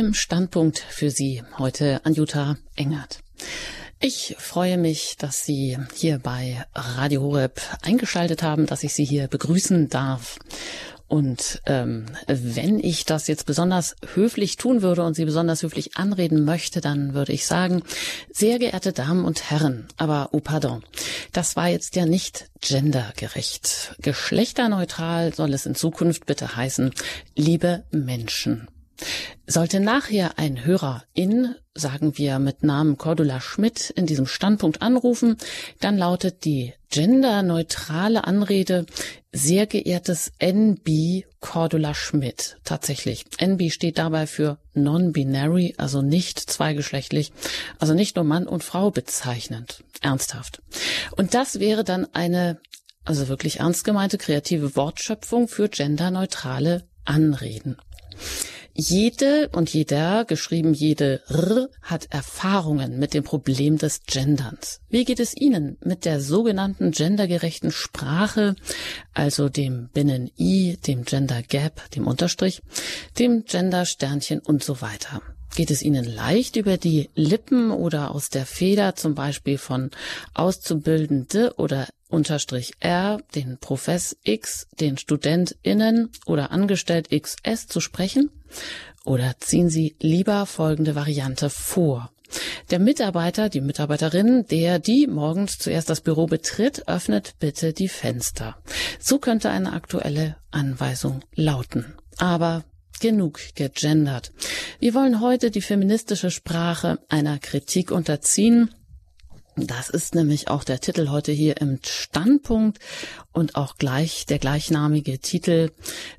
Im Standpunkt für Sie heute Anjuta Engert. Ich freue mich, dass Sie hier bei Radio Horeb eingeschaltet haben, dass ich Sie hier begrüßen darf. Und ähm, wenn ich das jetzt besonders höflich tun würde und Sie besonders höflich anreden möchte, dann würde ich sagen, sehr geehrte Damen und Herren, aber oh pardon, das war jetzt ja nicht gendergerecht. Geschlechterneutral soll es in Zukunft bitte heißen, liebe Menschen. Sollte nachher ein Hörer in, sagen wir mit Namen Cordula Schmidt, in diesem Standpunkt anrufen, dann lautet die genderneutrale Anrede sehr geehrtes NB Cordula Schmidt. Tatsächlich. NB steht dabei für non-binary, also nicht zweigeschlechtlich, also nicht nur Mann und Frau bezeichnend. Ernsthaft. Und das wäre dann eine, also wirklich ernst gemeinte kreative Wortschöpfung für genderneutrale Anreden. Jede und jeder, geschrieben jede R, hat Erfahrungen mit dem Problem des Genderns. Wie geht es Ihnen mit der sogenannten gendergerechten Sprache, also dem Binnen-I, dem Gender Gap, dem Unterstrich, dem Gender Sternchen und so weiter? Geht es Ihnen leicht über die Lippen oder aus der Feder zum Beispiel von Auszubildende oder Unterstrich R, den Profess X, den StudentInnen oder Angestellt XS zu sprechen? Oder ziehen Sie lieber folgende Variante vor? Der Mitarbeiter, die Mitarbeiterin, der die morgens zuerst das Büro betritt, öffnet bitte die Fenster. So könnte eine aktuelle Anweisung lauten. Aber genug gegendert. Wir wollen heute die feministische Sprache einer Kritik unterziehen. Das ist nämlich auch der Titel heute hier im Standpunkt und auch gleich der gleichnamige Titel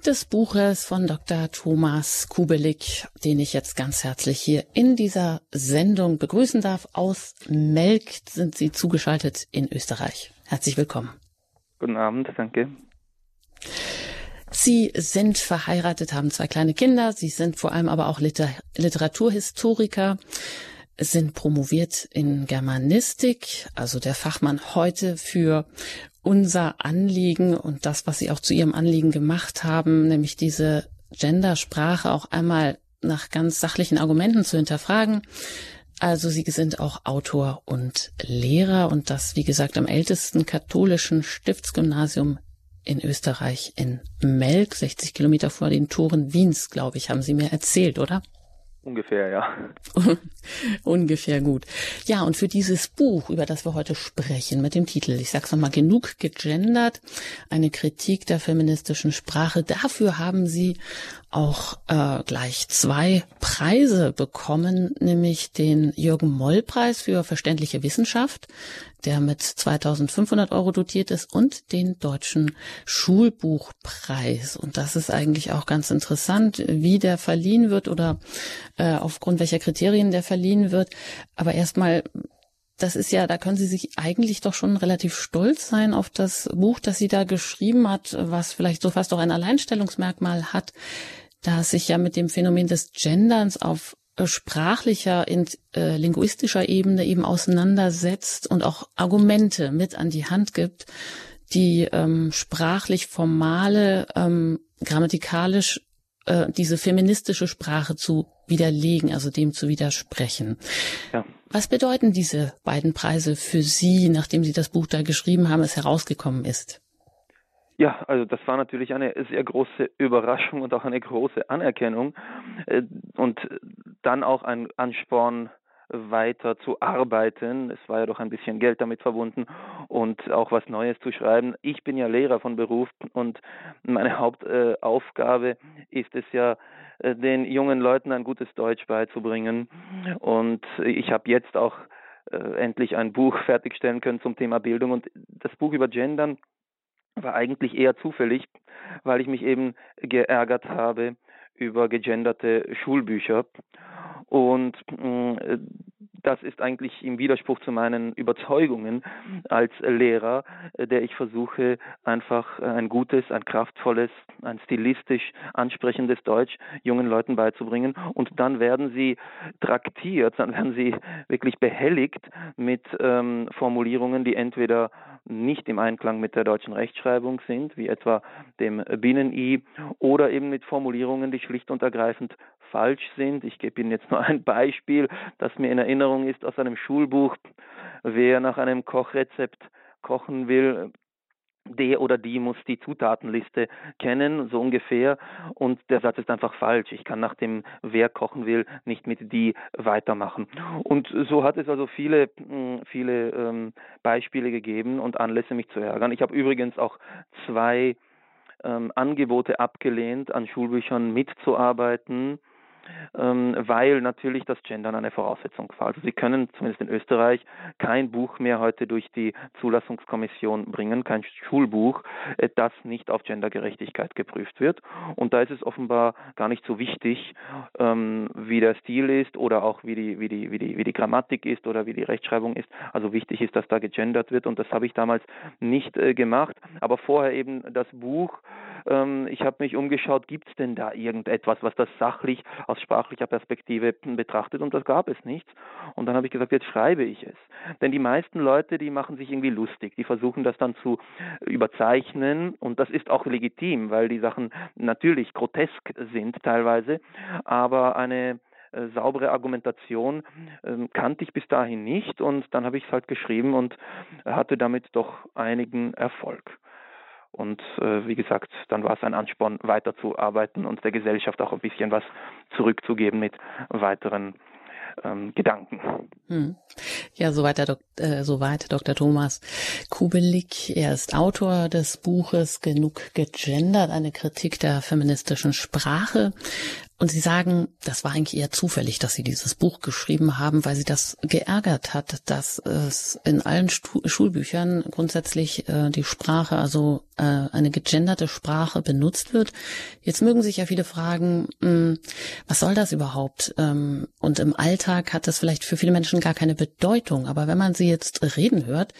des Buches von Dr. Thomas Kubelik, den ich jetzt ganz herzlich hier in dieser Sendung begrüßen darf. Aus Melk sind Sie zugeschaltet in Österreich. Herzlich willkommen. Guten Abend, danke. Sie sind verheiratet, haben zwei kleine Kinder. Sie sind vor allem aber auch Liter Literaturhistoriker, sind promoviert in Germanistik, also der Fachmann heute für unser Anliegen und das, was Sie auch zu Ihrem Anliegen gemacht haben, nämlich diese Gendersprache auch einmal nach ganz sachlichen Argumenten zu hinterfragen. Also Sie sind auch Autor und Lehrer und das, wie gesagt, am ältesten katholischen Stiftsgymnasium in Österreich in Melk, 60 Kilometer vor den Toren Wiens, glaube ich, haben Sie mir erzählt, oder? Ungefähr, ja. Ungefähr gut. Ja, und für dieses Buch, über das wir heute sprechen, mit dem Titel, ich sag's nochmal, genug gegendert, eine Kritik der feministischen Sprache, dafür haben Sie auch äh, gleich zwei Preise bekommen, nämlich den Jürgen Moll Preis für verständliche Wissenschaft, der mit 2500 Euro dotiert ist, und den deutschen Schulbuchpreis. Und das ist eigentlich auch ganz interessant, wie der verliehen wird oder äh, aufgrund welcher Kriterien der verliehen wird. Aber erstmal das ist ja, da können Sie sich eigentlich doch schon relativ stolz sein auf das Buch, das sie da geschrieben hat, was vielleicht so fast auch ein Alleinstellungsmerkmal hat da sich ja mit dem Phänomen des Genderns auf äh, sprachlicher, in, äh, linguistischer Ebene eben auseinandersetzt und auch Argumente mit an die Hand gibt, die ähm, sprachlich formale, ähm, grammatikalisch äh, diese feministische Sprache zu widerlegen, also dem zu widersprechen. Ja. Was bedeuten diese beiden Preise für Sie, nachdem Sie das Buch da geschrieben haben, es herausgekommen ist? Ja, also das war natürlich eine sehr große Überraschung und auch eine große Anerkennung äh, und dann auch ein Ansporn weiter zu arbeiten. Es war ja doch ein bisschen Geld damit verbunden und auch was Neues zu schreiben. Ich bin ja Lehrer von Beruf und meine Hauptaufgabe ist es ja, äh, den jungen Leuten ein gutes Deutsch beizubringen. Und ich habe jetzt auch äh, endlich ein Buch fertigstellen können zum Thema Bildung und das Buch über Gendern war eigentlich eher zufällig, weil ich mich eben geärgert habe über gegenderte Schulbücher. Und äh, das ist eigentlich im Widerspruch zu meinen Überzeugungen als Lehrer, äh, der ich versuche, einfach ein gutes, ein kraftvolles, ein stilistisch ansprechendes Deutsch jungen Leuten beizubringen. Und dann werden sie traktiert, dann werden sie wirklich behelligt mit ähm, Formulierungen, die entweder nicht im Einklang mit der deutschen Rechtschreibung sind, wie etwa dem Binnen-I, oder eben mit Formulierungen, die schlicht und ergreifend falsch sind. Ich gebe Ihnen jetzt nur ein Beispiel, das mir in Erinnerung ist aus einem Schulbuch. Wer nach einem Kochrezept kochen will, der oder die muss die Zutatenliste kennen, so ungefähr. Und der Satz ist einfach falsch. Ich kann nach dem Wer kochen will nicht mit die weitermachen. Und so hat es also viele, hm, viele ähm, Beispiele gegeben und Anlässe, mich zu ärgern. Ich habe übrigens auch zwei ähm, Angebote abgelehnt, an Schulbüchern mitzuarbeiten ähm, weil natürlich das Gendern eine Voraussetzung war. Also Sie können zumindest in Österreich kein Buch mehr heute durch die Zulassungskommission bringen, kein Schulbuch, äh, das nicht auf Gendergerechtigkeit geprüft wird. Und da ist es offenbar gar nicht so wichtig, ähm, wie der Stil ist oder auch wie die, wie, die, wie, die, wie die Grammatik ist oder wie die Rechtschreibung ist. Also wichtig ist, dass da gegendert wird und das habe ich damals nicht äh, gemacht. Aber vorher eben das Buch ähm, ich habe mich umgeschaut, gibt es denn da irgendetwas, was das sachlich aus sprachlicher Perspektive betrachtet und das gab es nichts. Und dann habe ich gesagt, jetzt schreibe ich es. Denn die meisten Leute, die machen sich irgendwie lustig, die versuchen das dann zu überzeichnen und das ist auch legitim, weil die Sachen natürlich grotesk sind teilweise, aber eine äh, saubere Argumentation äh, kannte ich bis dahin nicht und dann habe ich es halt geschrieben und hatte damit doch einigen Erfolg. Und äh, wie gesagt, dann war es ein Ansporn, weiterzuarbeiten und der Gesellschaft auch ein bisschen was zurückzugeben mit weiteren ähm, Gedanken. Hm. Ja, soweit, der Dok äh, soweit Dr. Thomas Kubelik. Er ist Autor des Buches Genug gegendert, eine Kritik der feministischen Sprache. Und Sie sagen, das war eigentlich eher zufällig, dass Sie dieses Buch geschrieben haben, weil Sie das geärgert hat, dass es in allen Stu Schulbüchern grundsätzlich äh, die Sprache, also äh, eine gegenderte Sprache benutzt wird. Jetzt mögen sich ja viele fragen, mh, hm, was soll das überhaupt? Ähm, und im Alltag hat das vielleicht für viele Menschen gar keine Bedeutung. Aber wenn man Sie jetzt reden hört,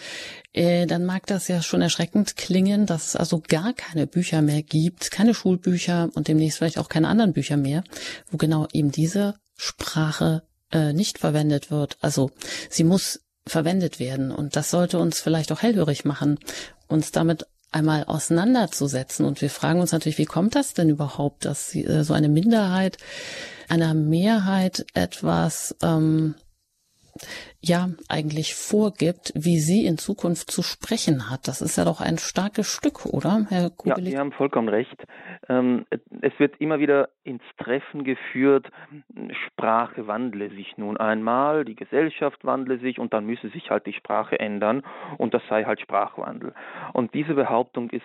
äh, dann mag das ja schon erschreckend klingen, dass es also gar keine Bücher mehr gibt, keine Schulbücher und demnächst vielleicht auch keine anderen Bücher mehr, wo genau eben diese Sprache äh, nicht verwendet wird. Also sie muss verwendet werden und das sollte uns vielleicht auch hellhörig machen, uns damit einmal auseinanderzusetzen. Und wir fragen uns natürlich, wie kommt das denn überhaupt, dass äh, so eine Minderheit einer Mehrheit etwas ähm, ja eigentlich vorgibt, wie sie in Zukunft zu sprechen hat. Das ist ja doch ein starkes Stück, oder, Herr Kubelik? Ja, Sie haben vollkommen recht. Ähm, es wird immer wieder ins Treffen geführt, Sprache wandle sich nun einmal, die Gesellschaft wandle sich und dann müsse sich halt die Sprache ändern und das sei halt Sprachwandel. Und diese Behauptung ist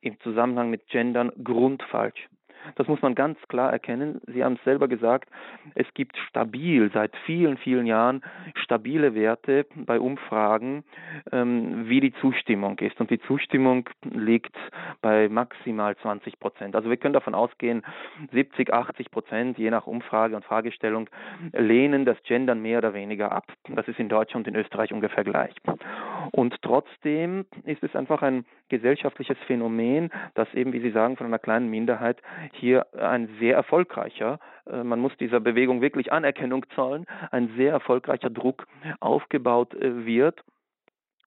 im Zusammenhang mit Gendern grundfalsch. Das muss man ganz klar erkennen. Sie haben es selber gesagt, es gibt stabil, seit vielen, vielen Jahren stabile Werte bei Umfragen, ähm, wie die Zustimmung ist. Und die Zustimmung liegt bei maximal 20 Prozent. Also wir können davon ausgehen, 70, 80 Prozent, je nach Umfrage und Fragestellung, lehnen das Gendern mehr oder weniger ab. Das ist in Deutschland und in Österreich ungefähr gleich. Und trotzdem ist es einfach ein gesellschaftliches Phänomen, das eben, wie Sie sagen, von einer kleinen Minderheit hier ein sehr erfolgreicher, äh, man muss dieser Bewegung wirklich Anerkennung zollen, ein sehr erfolgreicher Druck aufgebaut äh, wird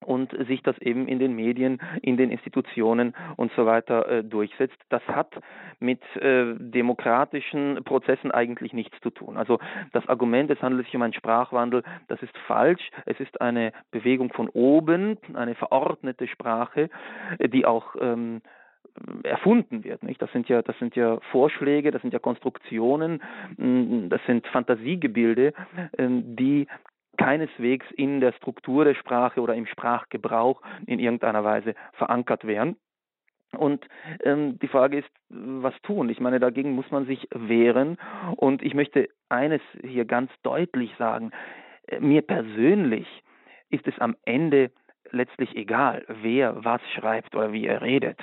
und sich das eben in den Medien, in den Institutionen und so weiter äh, durchsetzt. Das hat mit äh, demokratischen Prozessen eigentlich nichts zu tun. Also das Argument, es handelt sich um einen Sprachwandel, das ist falsch. Es ist eine Bewegung von oben, eine verordnete Sprache, die auch ähm, erfunden wird. Nicht? Das sind ja, das sind ja Vorschläge, das sind ja Konstruktionen, das sind Fantasiegebilde, ähm, die keineswegs in der Struktur der Sprache oder im Sprachgebrauch in irgendeiner Weise verankert wären. Und ähm, die Frage ist, was tun? Ich meine, dagegen muss man sich wehren. Und ich möchte eines hier ganz deutlich sagen. Äh, mir persönlich ist es am Ende letztlich egal, wer was schreibt oder wie er redet.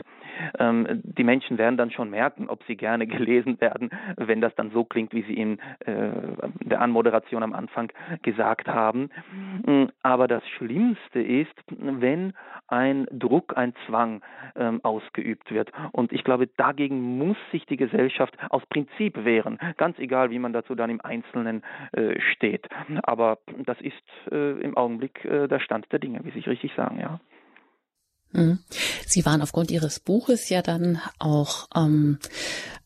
Ähm, die Menschen werden dann schon merken, ob sie gerne gelesen werden, wenn das dann so klingt, wie sie in äh, der Anmoderation am Anfang gesagt haben. Mm, aber das Schlimmste ist, wenn ein Druck, ein Zwang ähm, ausgeübt wird. Und ich glaube, dagegen muss sich die Gesellschaft aus Prinzip wehren, ganz egal, wie man dazu dann im Einzelnen äh, steht. Aber das ist äh, im Augenblick äh, der Stand der Dinge, wie Sie richtig sagen, ja. Mhm. Sie waren aufgrund Ihres Buches ja dann auch ähm,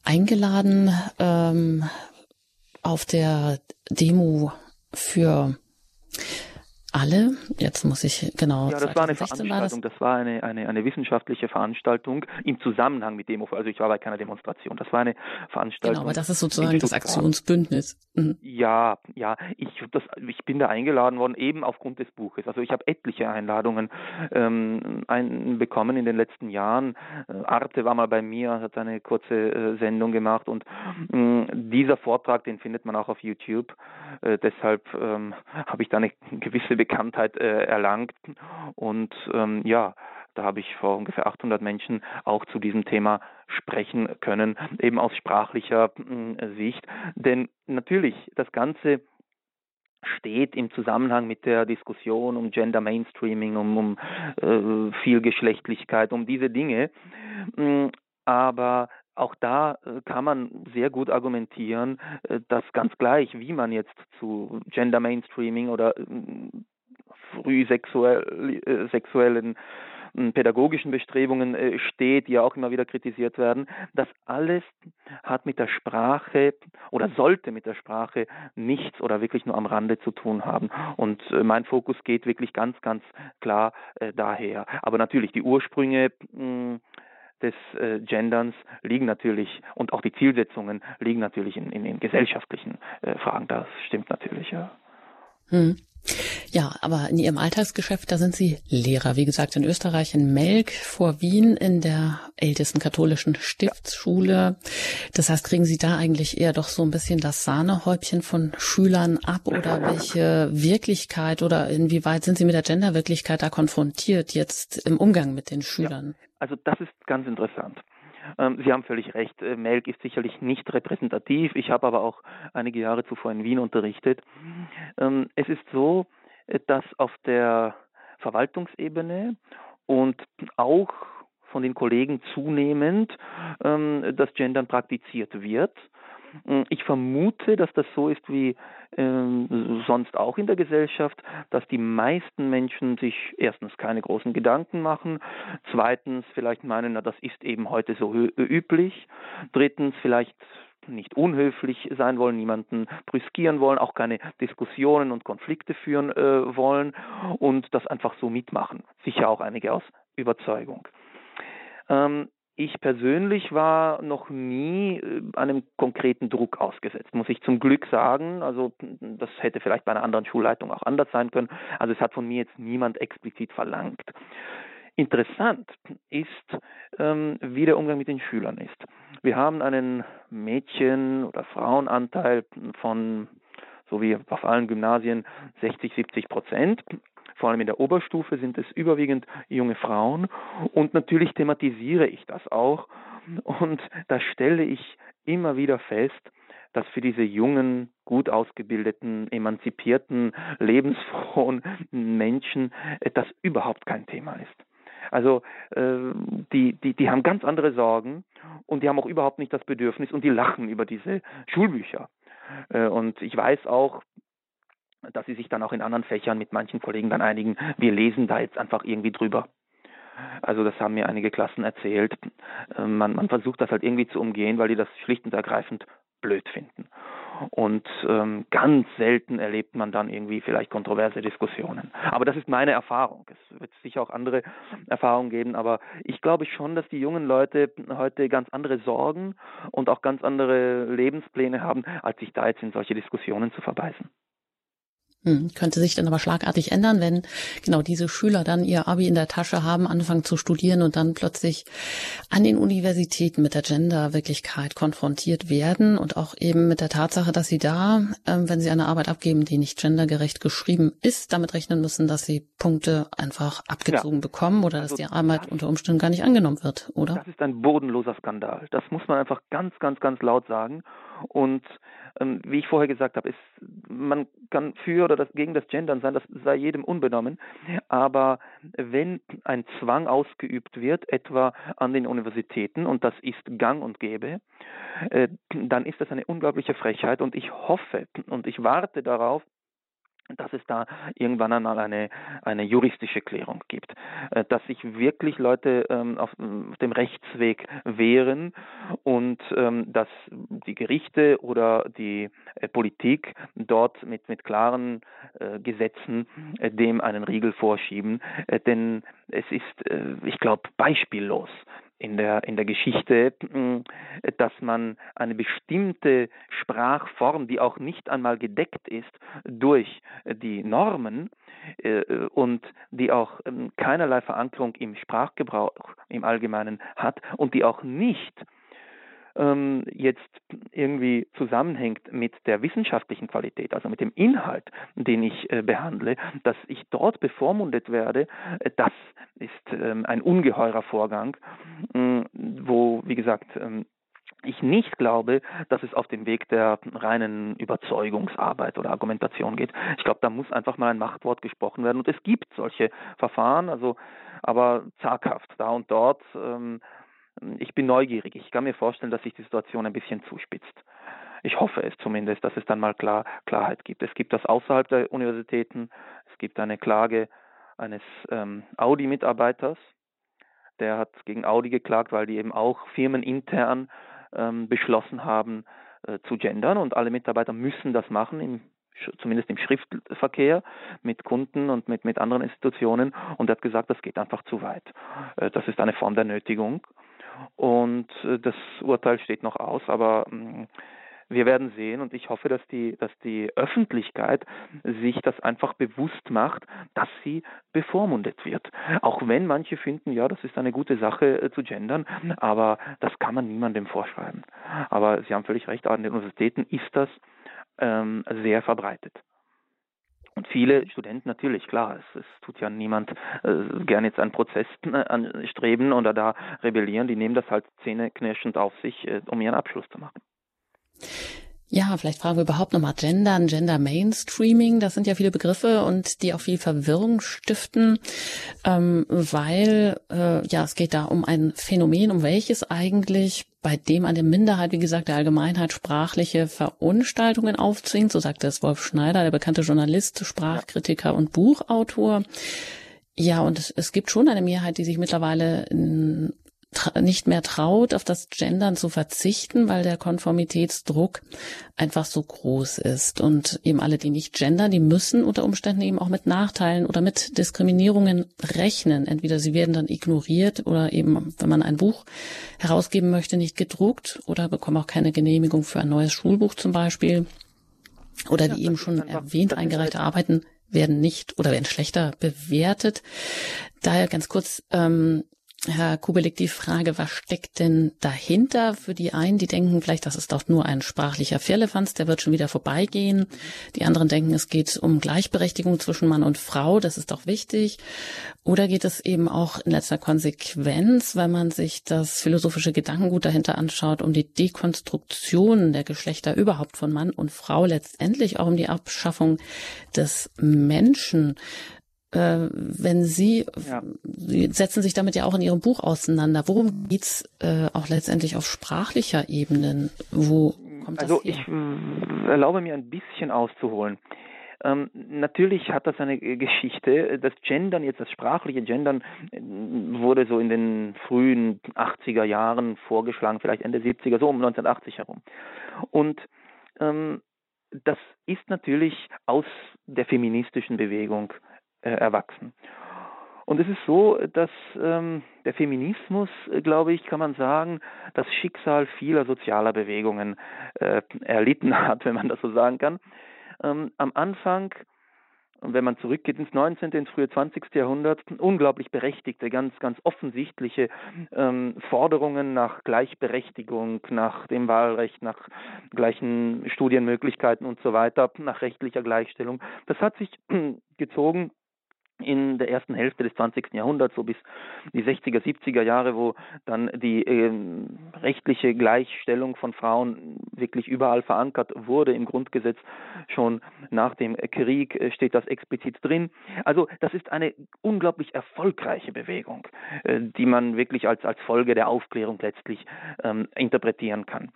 eingeladen, ähm, auf der Demo für alle. Jetzt muss ich genau. Ja, das war eine Veranstaltung. War das? das? war eine, eine, eine wissenschaftliche Veranstaltung im Zusammenhang mit Demo. Also ich war bei keiner Demonstration. Das war eine Veranstaltung. Genau, aber das ist sozusagen das Aktionsbündnis. Mhm. Ja, ja. Ich, das, ich bin da eingeladen worden, eben aufgrund des Buches. Also ich habe etliche Einladungen ähm, ein, bekommen in den letzten Jahren. Äh, Arte war mal bei mir, hat eine kurze äh, Sendung gemacht und äh, dieser Vortrag, den findet man auch auf YouTube. Äh, deshalb ähm, habe ich da eine gewisse Bekanntheit äh, erlangt. Und ähm, ja, da habe ich vor ungefähr 800 Menschen auch zu diesem Thema sprechen können, eben aus sprachlicher äh, Sicht. Denn natürlich, das Ganze steht im Zusammenhang mit der Diskussion um Gender Mainstreaming, um, um äh, Vielgeschlechtlichkeit, um diese Dinge. Mm, aber auch da äh, kann man sehr gut argumentieren, äh, dass ganz gleich, wie man jetzt zu Gender Mainstreaming oder äh, früh sexuell, sexuellen pädagogischen Bestrebungen steht, die ja auch immer wieder kritisiert werden, das alles hat mit der Sprache oder sollte mit der Sprache nichts oder wirklich nur am Rande zu tun haben. Und mein Fokus geht wirklich ganz, ganz klar daher. Aber natürlich die Ursprünge des äh, Genderns liegen natürlich und auch die Zielsetzungen liegen natürlich in, in den gesellschaftlichen äh, Fragen. Das stimmt natürlich, ja. Hm. Ja, aber in Ihrem Alltagsgeschäft, da sind Sie Lehrer, wie gesagt, in Österreich, in Melk vor Wien, in der ältesten katholischen Stiftsschule. Das heißt, kriegen Sie da eigentlich eher doch so ein bisschen das Sahnehäubchen von Schülern ab oder welche Wirklichkeit oder inwieweit sind Sie mit der Genderwirklichkeit da konfrontiert jetzt im Umgang mit den Schülern? Ja. Also das ist ganz interessant. Ähm, Sie haben völlig recht. Äh, Melk ist sicherlich nicht repräsentativ. Ich habe aber auch einige Jahre zuvor in Wien unterrichtet. Ähm, es ist so, äh, dass auf der Verwaltungsebene und auch von den Kollegen zunehmend ähm, das Gendern praktiziert wird. Hm, ich vermute, dass das so ist wie ähm, sonst auch in der Gesellschaft, dass die meisten Menschen sich erstens keine großen Gedanken machen, zweitens vielleicht meinen, na das ist eben heute so üblich, drittens vielleicht nicht unhöflich sein wollen, niemanden brüskieren wollen, auch keine Diskussionen und Konflikte führen äh, wollen und das einfach so mitmachen. Sicher auch einige aus Überzeugung. Ähm, ich persönlich war noch nie äh, einem konkreten Druck ausgesetzt, muss ich zum Glück sagen. Also das hätte vielleicht bei einer anderen Schulleitung auch anders sein können. Also es hat von mir jetzt niemand explizit verlangt. Interessant ist, ähm, wie der Umgang mit den Schülern ist. Wir haben einen Mädchen- oder Frauenanteil von, so wie auf allen Gymnasien, 60, 70 Prozent vor allem in der Oberstufe sind es überwiegend junge Frauen und natürlich thematisiere ich das auch und da stelle ich immer wieder fest, dass für diese jungen, gut ausgebildeten, emanzipierten, lebensfrohen Menschen das überhaupt kein Thema ist. Also äh, die, die, die haben ganz andere Sorgen und die haben auch überhaupt nicht das Bedürfnis und die lachen über diese Schulbücher. Äh, und ich weiß auch, dass sie sich dann auch in anderen Fächern mit manchen Kollegen dann einigen, wir lesen da jetzt einfach irgendwie drüber. Also das haben mir einige Klassen erzählt. Ähm, man, man versucht das halt irgendwie zu umgehen, weil die das schlicht und ergreifend blöd finden. Und ähm, ganz selten erlebt man dann irgendwie vielleicht kontroverse Diskussionen. Aber das ist meine Erfahrung. Es wird sicher auch andere Erfahrungen geben, aber ich glaube schon, dass die jungen Leute heute ganz andere Sorgen und auch ganz andere Lebenspläne haben, als sich da jetzt in solche Diskussionen zu verbeißen. Hm, könnte sich dann aber schlagartig ändern, wenn genau diese Schüler dann ihr Abi in der Tasche haben, anfangen zu studieren und dann plötzlich an den Universitäten mit der Gender-Wirklichkeit konfrontiert werden und auch eben mit der Tatsache, dass sie da, ähm, wenn sie eine Arbeit abgeben, die nicht gendergerecht geschrieben ist, damit rechnen müssen, dass sie Punkte einfach abgezogen ja. bekommen oder also dass die Arbeit unter Umständen gar nicht angenommen wird, oder? Das ist ein bodenloser Skandal. Das muss man einfach ganz, ganz, ganz laut sagen. Und ähm, wie ich vorher gesagt habe, ist, man kann für oder das, gegen das Gendern sein, das sei jedem unbenommen. Aber wenn ein Zwang ausgeübt wird, etwa an den Universitäten, und das ist gang und gäbe, äh, dann ist das eine unglaubliche Frechheit. Und ich hoffe und ich warte darauf, dass es da irgendwann einmal eine, eine juristische Klärung gibt, äh, dass sich wirklich Leute ähm, auf, auf, dem Rechtsweg wehren und ähm, dass die Gerichte oder die äh, Politik dort mit, mit klaren äh, Gesetzen dem einen Riegel vorschieben. Denn es ist, ich glaube, beispiellos, in der, in der Geschichte, hm, dass man eine bestimmte Sprachform, die auch nicht einmal gedeckt ist durch die Normen äh, und die auch ähm, keinerlei Verankerung im Sprachgebrauch im Allgemeinen hat und die auch nicht ähm, jetzt irgendwie zusammenhängt mit der wissenschaftlichen Qualität, also mit dem Inhalt, den ich äh, behandle, dass ich dort bevormundet werde, äh, das ist ähm, ein ungeheurer Vorgang, äh, wo, wie gesagt, ähm, ich nicht glaube, dass es auf den Weg der reinen Überzeugungsarbeit oder Argumentation geht. Ich glaube, da muss einfach mal ein Machtwort gesprochen werden. Und es gibt solche Verfahren, also aber zaghaft da und dort. Ähm, ich bin neugierig. Ich kann mir vorstellen, dass sich die Situation ein bisschen zuspitzt. Ich hoffe es zumindest, dass es dann mal klar, Klarheit gibt. Es gibt das außerhalb der Universitäten. Es gibt eine Klage eines ähm, Audi-Mitarbeiters. Der hat gegen Audi geklagt, weil die eben auch firmenintern ähm, beschlossen haben äh, zu gendern und alle Mitarbeiter müssen das machen, im, zumindest im Schriftverkehr mit Kunden und mit, mit anderen Institutionen. Und er hat gesagt, das geht einfach zu weit. Äh, das ist eine Form der Nötigung. Und äh, das Urteil steht noch aus, aber mm, wir werden sehen und ich hoffe, dass die, dass die Öffentlichkeit sich das einfach bewusst macht, dass sie bevormundet wird. Auch wenn manche finden, ja, das ist eine gute Sache äh, zu gendern, aber das kann man niemandem vorschreiben. Aber Sie haben völlig recht, an den Universitäten ist das ähm, sehr verbreitet. Viele Studenten natürlich, klar, es, es tut ja niemand äh, gerne jetzt einen Prozess äh, anstreben oder da rebellieren, die nehmen das halt zähneknirschend auf sich, äh, um ihren Abschluss zu machen. Ja, vielleicht fragen wir überhaupt nochmal Gendern, Gender Mainstreaming. Das sind ja viele Begriffe und die auch viel Verwirrung stiften, ähm, weil äh, ja es geht da um ein Phänomen, um welches eigentlich bei dem eine Minderheit, wie gesagt, der Allgemeinheit sprachliche Verunstaltungen aufzwingt. So sagte es Wolf Schneider, der bekannte Journalist, Sprachkritiker und Buchautor. Ja, und es, es gibt schon eine Mehrheit, die sich mittlerweile in nicht mehr traut, auf das Gendern zu verzichten, weil der Konformitätsdruck einfach so groß ist. Und eben alle, die nicht gendern, die müssen unter Umständen eben auch mit Nachteilen oder mit Diskriminierungen rechnen. Entweder sie werden dann ignoriert oder eben, wenn man ein Buch herausgeben möchte, nicht gedruckt oder bekommen auch keine Genehmigung für ein neues Schulbuch zum Beispiel. Oder die eben schon erwähnt eingereichte Arbeiten werden nicht oder werden schlechter bewertet. Daher ganz kurz, ähm, Herr Kubelik, die Frage, was steckt denn dahinter für die einen, die denken vielleicht, das ist doch nur ein sprachlicher Firlefanz, der wird schon wieder vorbeigehen. Die anderen denken, es geht um Gleichberechtigung zwischen Mann und Frau, das ist doch wichtig. Oder geht es eben auch in letzter Konsequenz, wenn man sich das philosophische Gedankengut dahinter anschaut, um die Dekonstruktion der Geschlechter überhaupt von Mann und Frau, letztendlich auch um die Abschaffung des Menschen äh, wenn Sie, ja. Sie setzen sich damit ja auch in Ihrem Buch auseinander. Worum geht's äh, auch letztendlich auf sprachlicher Ebene? Wo kommt also das her? ich äh, erlaube mir ein bisschen auszuholen. Ähm, natürlich hat das eine Geschichte. Das Gendern, jetzt das sprachliche Gendern, äh, wurde so in den frühen 80er Jahren vorgeschlagen, vielleicht Ende 70er, so um 1980 herum. Und ähm, das ist natürlich aus der feministischen Bewegung äh, erwachsen. Und es ist so, dass ähm, der Feminismus, äh, glaube ich, kann man sagen, das Schicksal vieler sozialer Bewegungen äh, erlitten hat, wenn man das so sagen kann. Ähm, am Anfang, wenn man zurückgeht ins 19., ins frühe 20. Jahrhundert, unglaublich berechtigte, ganz, ganz offensichtliche ähm, Forderungen nach Gleichberechtigung, nach dem Wahlrecht, nach gleichen Studienmöglichkeiten und so weiter, nach rechtlicher Gleichstellung. Das hat sich gezogen in der ersten Hälfte des 20. Jahrhunderts, so bis die 60er, 70er Jahre, wo dann die äh, rechtliche Gleichstellung von Frauen wirklich überall verankert wurde im Grundgesetz. Schon nach dem Krieg äh, steht das explizit drin. Also das ist eine unglaublich erfolgreiche Bewegung, äh, die man wirklich als, als Folge der Aufklärung letztlich ähm, interpretieren kann.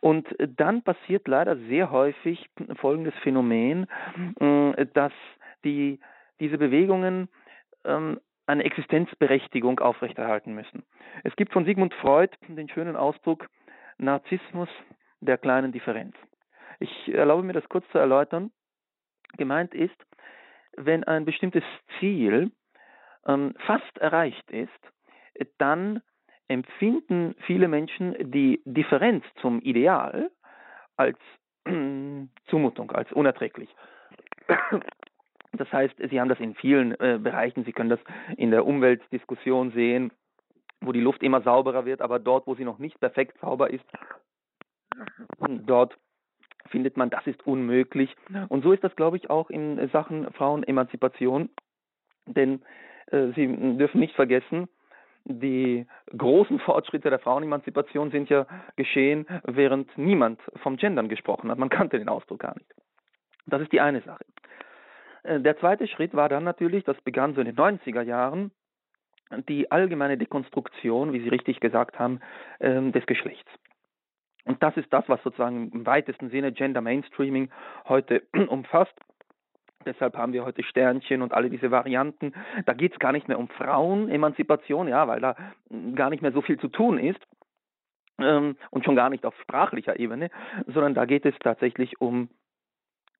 Und dann passiert leider sehr häufig folgendes Phänomen, äh, dass die diese Bewegungen ähm, eine Existenzberechtigung aufrechterhalten müssen. Es gibt von Sigmund Freud den schönen Ausdruck Narzissmus der kleinen Differenz. Ich erlaube mir das kurz zu erläutern. Gemeint ist, wenn ein bestimmtes Ziel ähm, fast erreicht ist, dann empfinden viele Menschen die Differenz zum Ideal als Zumutung, als unerträglich. Das heißt, Sie haben das in vielen äh, Bereichen, Sie können das in der Umweltdiskussion sehen, wo die Luft immer sauberer wird, aber dort, wo sie noch nicht perfekt sauber ist, dort findet man, das ist unmöglich. Und so ist das, glaube ich, auch in Sachen Frauenemanzipation, denn äh, Sie dürfen nicht vergessen, die großen Fortschritte der Frauenemanzipation sind ja geschehen, während niemand vom Gendern gesprochen hat. Man kannte den Ausdruck gar nicht. Das ist die eine Sache. Äh, der zweite Schritt war dann natürlich, das begann so in den 90er Jahren, die allgemeine Dekonstruktion, wie Sie richtig gesagt haben, ähm, des Geschlechts. Und das ist das, was sozusagen im weitesten Sinne Gender Mainstreaming heute umfasst. Deshalb haben wir heute Sternchen und alle diese Varianten. Da geht es gar nicht mehr um Frauenemanzipation, ja, weil da gar nicht mehr so viel zu tun ist ähm, und schon gar nicht auf sprachlicher Ebene, sondern da geht es tatsächlich um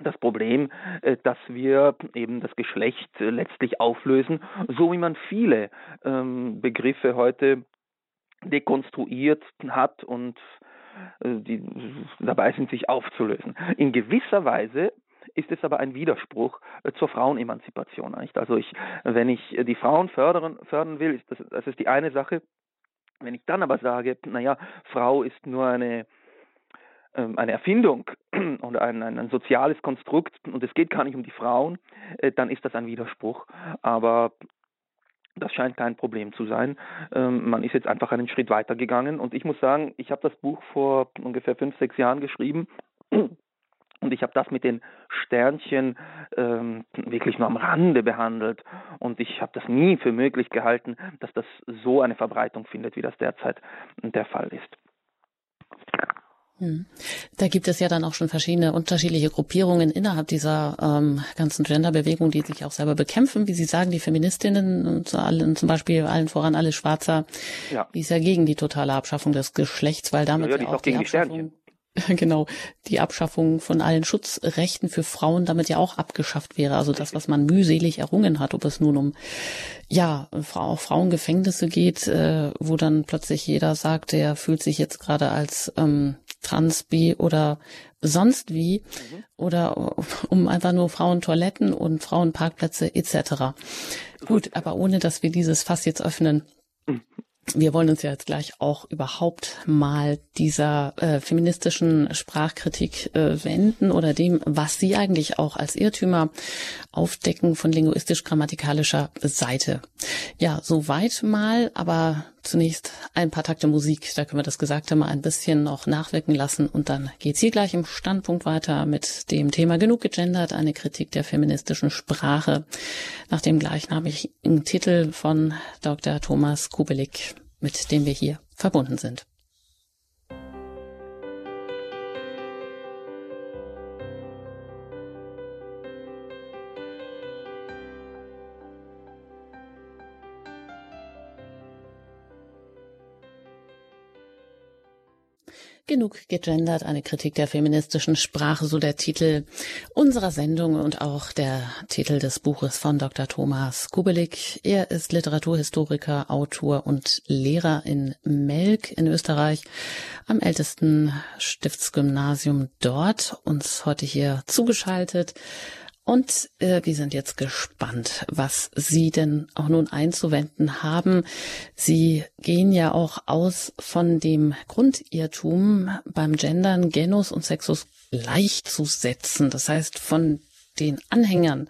das Problem, äh, dass wir eben das Geschlecht äh, letztlich auflösen, so wie man viele ähm, Begriffe heute dekonstruiert hat und äh, die dabei sind, sich aufzulösen. In gewisser Weise ist es aber ein Widerspruch zur Frauenemanzipation. Nicht? Also ich, wenn ich die Frauen fördern, fördern will, ist das, das ist die eine Sache. Wenn ich dann aber sage, naja, Frau ist nur eine eine Erfindung und ein, ein, ein, soziales Konstrukt und es geht gar nicht um die Frauen, äh, dann ist das ein Widerspruch. Aber das scheint kein Problem zu sein. Ähm, man ist jetzt einfach einen Schritt weiter gegangen und ich muss sagen, ich habe das Buch vor ungefähr fünf, sechs Jahren geschrieben. Und ich habe das mit den Sternchen ähm, wirklich nur am Rande behandelt. Und ich habe das nie für möglich gehalten, dass das so eine Verbreitung findet, wie das derzeit der Fall ist. Hm. Da gibt es ja dann auch schon verschiedene unterschiedliche Gruppierungen innerhalb dieser ähm, ganzen Genderbewegung, die sich auch selber bekämpfen. Wie Sie sagen, die Feministinnen und allen, zum Beispiel allen voran alle Schwarzer, ja. die ist ja gegen die totale Abschaffung des Geschlechts, weil damit ja, ja auch die Abschaffung, genau, die Abschaffung von allen Schutzrechten für Frauen damit ja auch abgeschafft wäre. Also das, was man mühselig errungen hat, ob es nun um ja Frau, Frauengefängnisse geht, äh, wo dann plötzlich jeder sagt, der fühlt sich jetzt gerade als ähm, trans, bi oder sonst wie mhm. oder um einfach nur Frauentoiletten und Frauenparkplätze etc. Gut, aber ohne dass wir dieses Fass jetzt öffnen. Mhm wir wollen uns ja jetzt gleich auch überhaupt mal dieser äh, feministischen Sprachkritik äh, wenden oder dem, was Sie eigentlich auch als Irrtümer aufdecken von linguistisch-grammatikalischer Seite. Ja, soweit mal, aber zunächst ein paar Takte Musik. Da können wir das Gesagte mal ein bisschen noch nachwirken lassen und dann geht's hier gleich im Standpunkt weiter mit dem Thema Genug gegendert, eine Kritik der feministischen Sprache nach dem gleichnamigen Titel von Dr. Thomas Kubelik mit dem wir hier verbunden sind. Genug gegendert, eine Kritik der feministischen Sprache, so der Titel unserer Sendung und auch der Titel des Buches von Dr. Thomas Kubelik. Er ist Literaturhistoriker, Autor und Lehrer in Melk in Österreich, am ältesten Stiftsgymnasium dort, uns heute hier zugeschaltet. Und äh, wir sind jetzt gespannt, was Sie denn auch nun einzuwenden haben. Sie gehen ja auch aus von dem Grundirrtum beim Gendern Genus und Sexus gleichzusetzen. Das heißt, von den Anhängern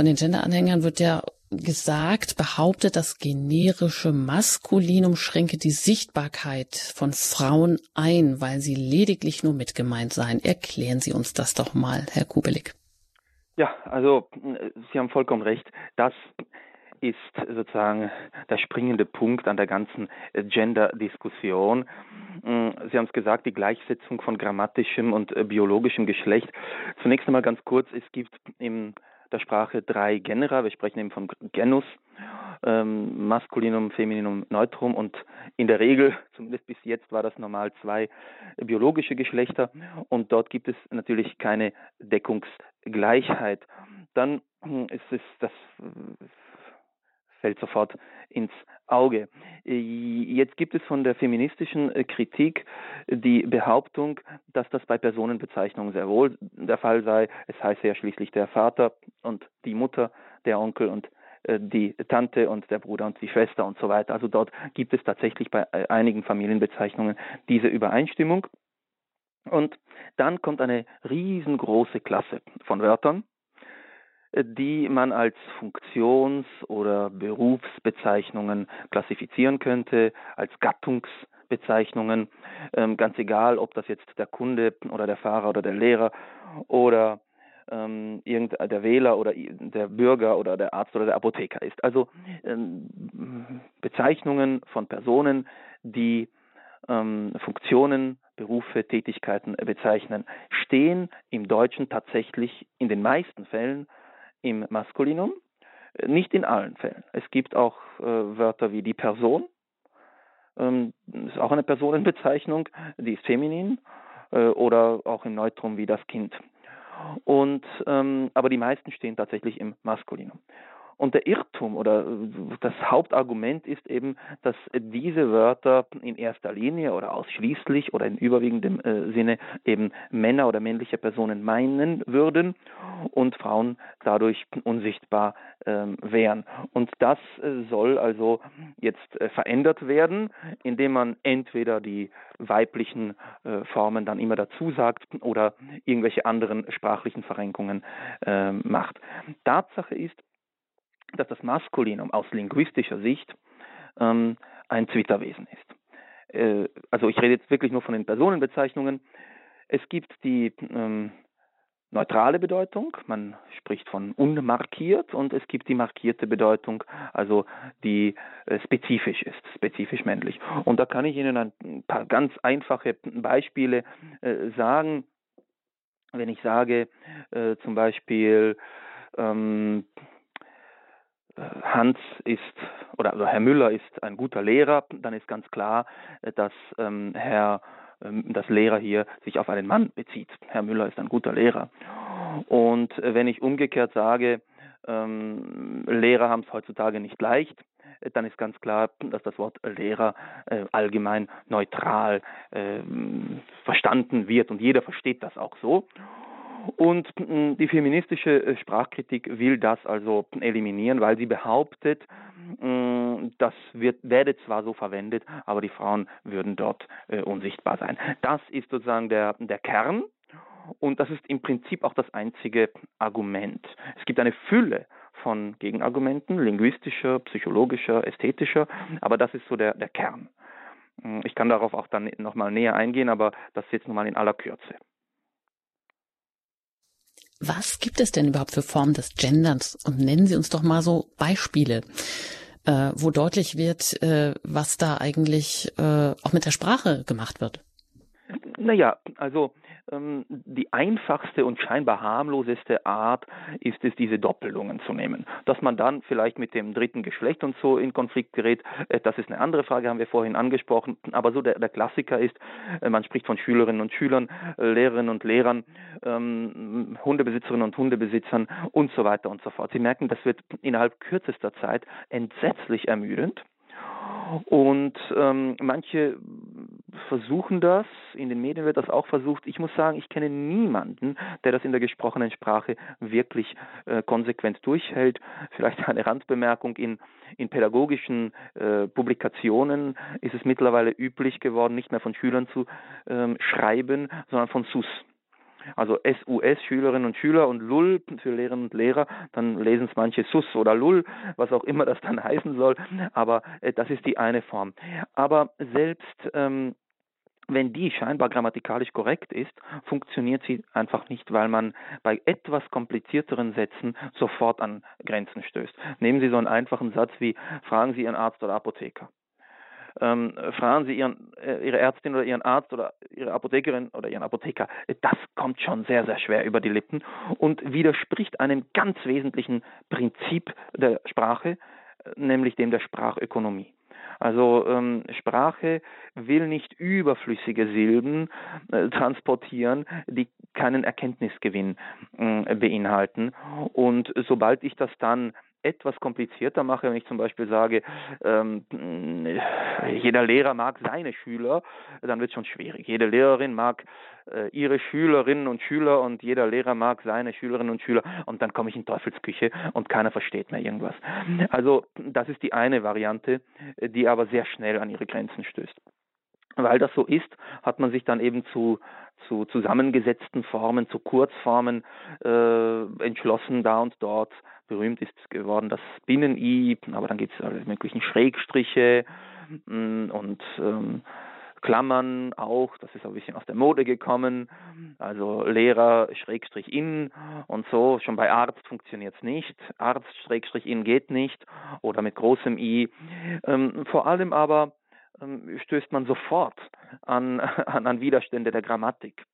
Von den Gender-Anhängern wird ja gesagt, behauptet, das generische Maskulinum schränke die Sichtbarkeit von Frauen ein, weil sie lediglich nur mitgemeint seien. Erklären Sie uns das doch mal, Herr Kubelik. Ja, also Sie haben vollkommen recht. Das ist sozusagen der springende Punkt an der ganzen Gender-Diskussion. Sie haben es gesagt, die Gleichsetzung von grammatischem und biologischem Geschlecht. Zunächst einmal ganz kurz, es gibt im der Sprache drei Genera. Wir sprechen eben vom Genus, ähm, Maskulinum, Femininum, Neutrum und in der Regel, zumindest bis jetzt, war das normal zwei biologische Geschlechter und dort gibt es natürlich keine Deckungsgleichheit. Dann hm, ist es das fällt sofort ins Auge. Äh, jetzt gibt es von der feministischen äh, Kritik die Behauptung, dass das bei Personenbezeichnungen sehr wohl der Fall sei. Es heißt ja schließlich der Vater und die Mutter, der Onkel und äh, die Tante und der Bruder und die Schwester und so weiter. Also dort gibt es tatsächlich bei einigen Familienbezeichnungen diese Übereinstimmung. Und dann kommt eine riesengroße Klasse von Wörtern, die man als Funktions- oder Berufsbezeichnungen klassifizieren könnte, als Gattungsbezeichnungen, ähm, ganz egal, ob das jetzt der Kunde oder der Fahrer oder der Lehrer oder ähm, der Wähler oder der Bürger oder der Arzt oder der Apotheker ist. Also ähm, Bezeichnungen von Personen, die ähm, Funktionen, Berufe, Tätigkeiten bezeichnen, stehen im Deutschen tatsächlich in den meisten Fällen im Maskulinum, nicht in allen Fällen. Es gibt auch äh, Wörter wie die Person, ähm, ist auch eine Personenbezeichnung, die ist feminin, äh, oder auch im Neutrum wie das Kind. Und ähm, aber die meisten stehen tatsächlich im Maskulinum. Und der Irrtum oder das Hauptargument ist eben, dass diese Wörter in erster Linie oder ausschließlich oder in überwiegendem äh, Sinne eben Männer oder männliche Personen meinen würden und Frauen dadurch unsichtbar äh, wären. Und das äh, soll also jetzt äh, verändert werden, indem man entweder die weiblichen äh, Formen dann immer dazu sagt oder irgendwelche anderen sprachlichen Verrenkungen äh, macht. Tatsache ist, dass das Maskulinum aus linguistischer Sicht ähm, ein Zwitterwesen ist. Äh, also ich rede jetzt wirklich nur von den Personenbezeichnungen. Es gibt die ähm, neutrale Bedeutung, man spricht von unmarkiert und es gibt die markierte Bedeutung, also die äh, spezifisch ist, spezifisch männlich. Und da kann ich Ihnen ein paar ganz einfache Beispiele äh, sagen. Wenn ich sage äh, zum Beispiel, ähm, Hans ist oder also Herr Müller ist ein guter Lehrer, dann ist ganz klar, äh, dass ähm, Herr ähm, das Lehrer hier sich auf einen Mann bezieht. Herr Müller ist ein guter Lehrer. Und äh, wenn ich umgekehrt sage, ähm, Lehrer haben es heutzutage nicht leicht, äh, dann ist ganz klar, dass das Wort Lehrer äh, allgemein neutral äh, verstanden wird und jeder versteht das auch so. Und mm, die feministische äh, Sprachkritik will das also eliminieren, weil sie behauptet, mm, das wird, werde zwar so verwendet, aber die Frauen würden dort äh, unsichtbar sein. Das ist sozusagen der, der Kern und das ist im Prinzip auch das einzige Argument. Es gibt eine Fülle von Gegenargumenten, linguistischer, psychologischer, ästhetischer, aber das ist so der, der Kern. Mm, ich kann darauf auch dann nochmal näher eingehen, aber das jetzt nochmal in aller Kürze. Was gibt es denn überhaupt für Formen des Genderns? Und nennen Sie uns doch mal so Beispiele, äh, wo deutlich wird, äh, was da eigentlich äh, auch mit der Sprache gemacht wird. Naja, also die einfachste und scheinbar harmloseste Art ist es, diese Doppelungen zu nehmen. Dass man dann vielleicht mit dem dritten Geschlecht und so in Konflikt gerät, äh, das ist eine andere Frage, haben wir vorhin angesprochen. Aber so der, der Klassiker ist, äh, man spricht von Schülerinnen und Schülern, äh, Lehrerinnen und Lehrern, ähm, Hundebesitzerinnen und Hundebesitzern und so weiter und so fort. Sie merken, das wird innerhalb kürzester Zeit entsetzlich ermüdend. Und ähm, manche versuchen das, in den Medien wird das auch versucht. Ich muss sagen, ich kenne niemanden, der das in der gesprochenen Sprache wirklich äh, konsequent durchhält. Vielleicht eine Randbemerkung, in, in pädagogischen äh, Publikationen ist es mittlerweile üblich geworden, nicht mehr von Schülern zu ähm, schreiben, sondern von SUS also SUS, Schülerinnen und Schüler und LUL für Lehrerinnen und Lehrer, dann lesen es manche SUS oder LUL, was auch immer das dann heißen soll, aber äh, das ist die eine Form. Aber selbst ähm, wenn die scheinbar grammatikalisch korrekt ist, funktioniert sie einfach nicht, weil man bei etwas komplizierteren Sätzen sofort an Grenzen stößt. Nehmen Sie so einen einfachen Satz wie fragen Sie Ihren Arzt oder Apotheker ähm, fragen Sie Ihren, äh, Ihre Ärztin oder Ihren Arzt oder Ihre Apothekerin oder Ihren Apotheker. Das kommt schon sehr, sehr schwer über die Lippen und widerspricht einem ganz wesentlichen Prinzip der Sprache, nämlich dem der Sprachökonomie. Also ähm, Sprache will nicht überflüssige Silben äh, transportieren, die keinen Erkenntnisgewinn äh, beinhalten. Und sobald ich das dann etwas komplizierter mache, wenn ich zum Beispiel sage, ähm, jeder Lehrer mag seine Schüler, dann wird es schon schwierig. Jede Lehrerin mag äh, ihre Schülerinnen und Schüler und jeder Lehrer mag seine Schülerinnen und Schüler und dann komme ich in Teufelsküche und keiner versteht mehr irgendwas. Also das ist die eine Variante, die aber sehr schnell an ihre Grenzen stößt. Weil das so ist, hat man sich dann eben zu, zu zusammengesetzten Formen, zu Kurzformen äh, entschlossen, da und dort berühmt ist geworden das Binnen-I, aber dann gibt es alle möglichen Schrägstriche mm, und ähm, Klammern auch, das ist ein bisschen aus der Mode gekommen, also Lehrer Schrägstrich in und so, schon bei Arzt funktioniert es nicht, Arzt Schrägstrich in geht nicht oder mit großem I. Ähm, vor allem aber stößt man sofort an, an, an Widerstände der Grammatik.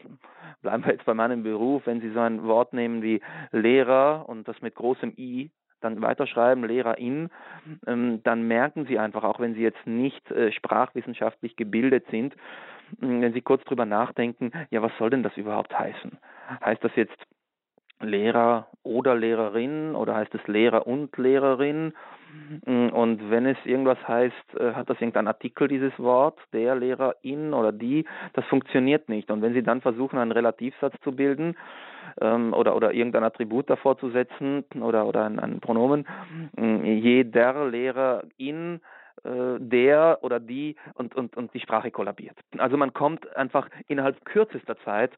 Bleiben wir jetzt bei meinem Beruf, wenn Sie so ein Wort nehmen wie Lehrer und das mit großem I dann weiterschreiben, Lehrerin, ähm, dann merken Sie einfach, auch wenn Sie jetzt nicht äh, sprachwissenschaftlich gebildet sind, wenn Sie kurz drüber nachdenken, ja, was soll denn das überhaupt heißen? Heißt das jetzt Lehrer oder Lehrerin oder heißt es Lehrer und Lehrerin? Mm, und wenn es irgendwas heißt, äh, hat das irgendein Artikel dieses Wort, der Lehrerin oder die, das funktioniert nicht. Und wenn Sie dann versuchen, einen Relativsatz zu bilden ähm, oder, oder irgendein Attribut davor zu setzen oder, oder ein, ein Pronomen, mm, jeder Lehrerin äh, der oder die und, und, und die Sprache kollabiert. Also man kommt einfach innerhalb kürzester Zeit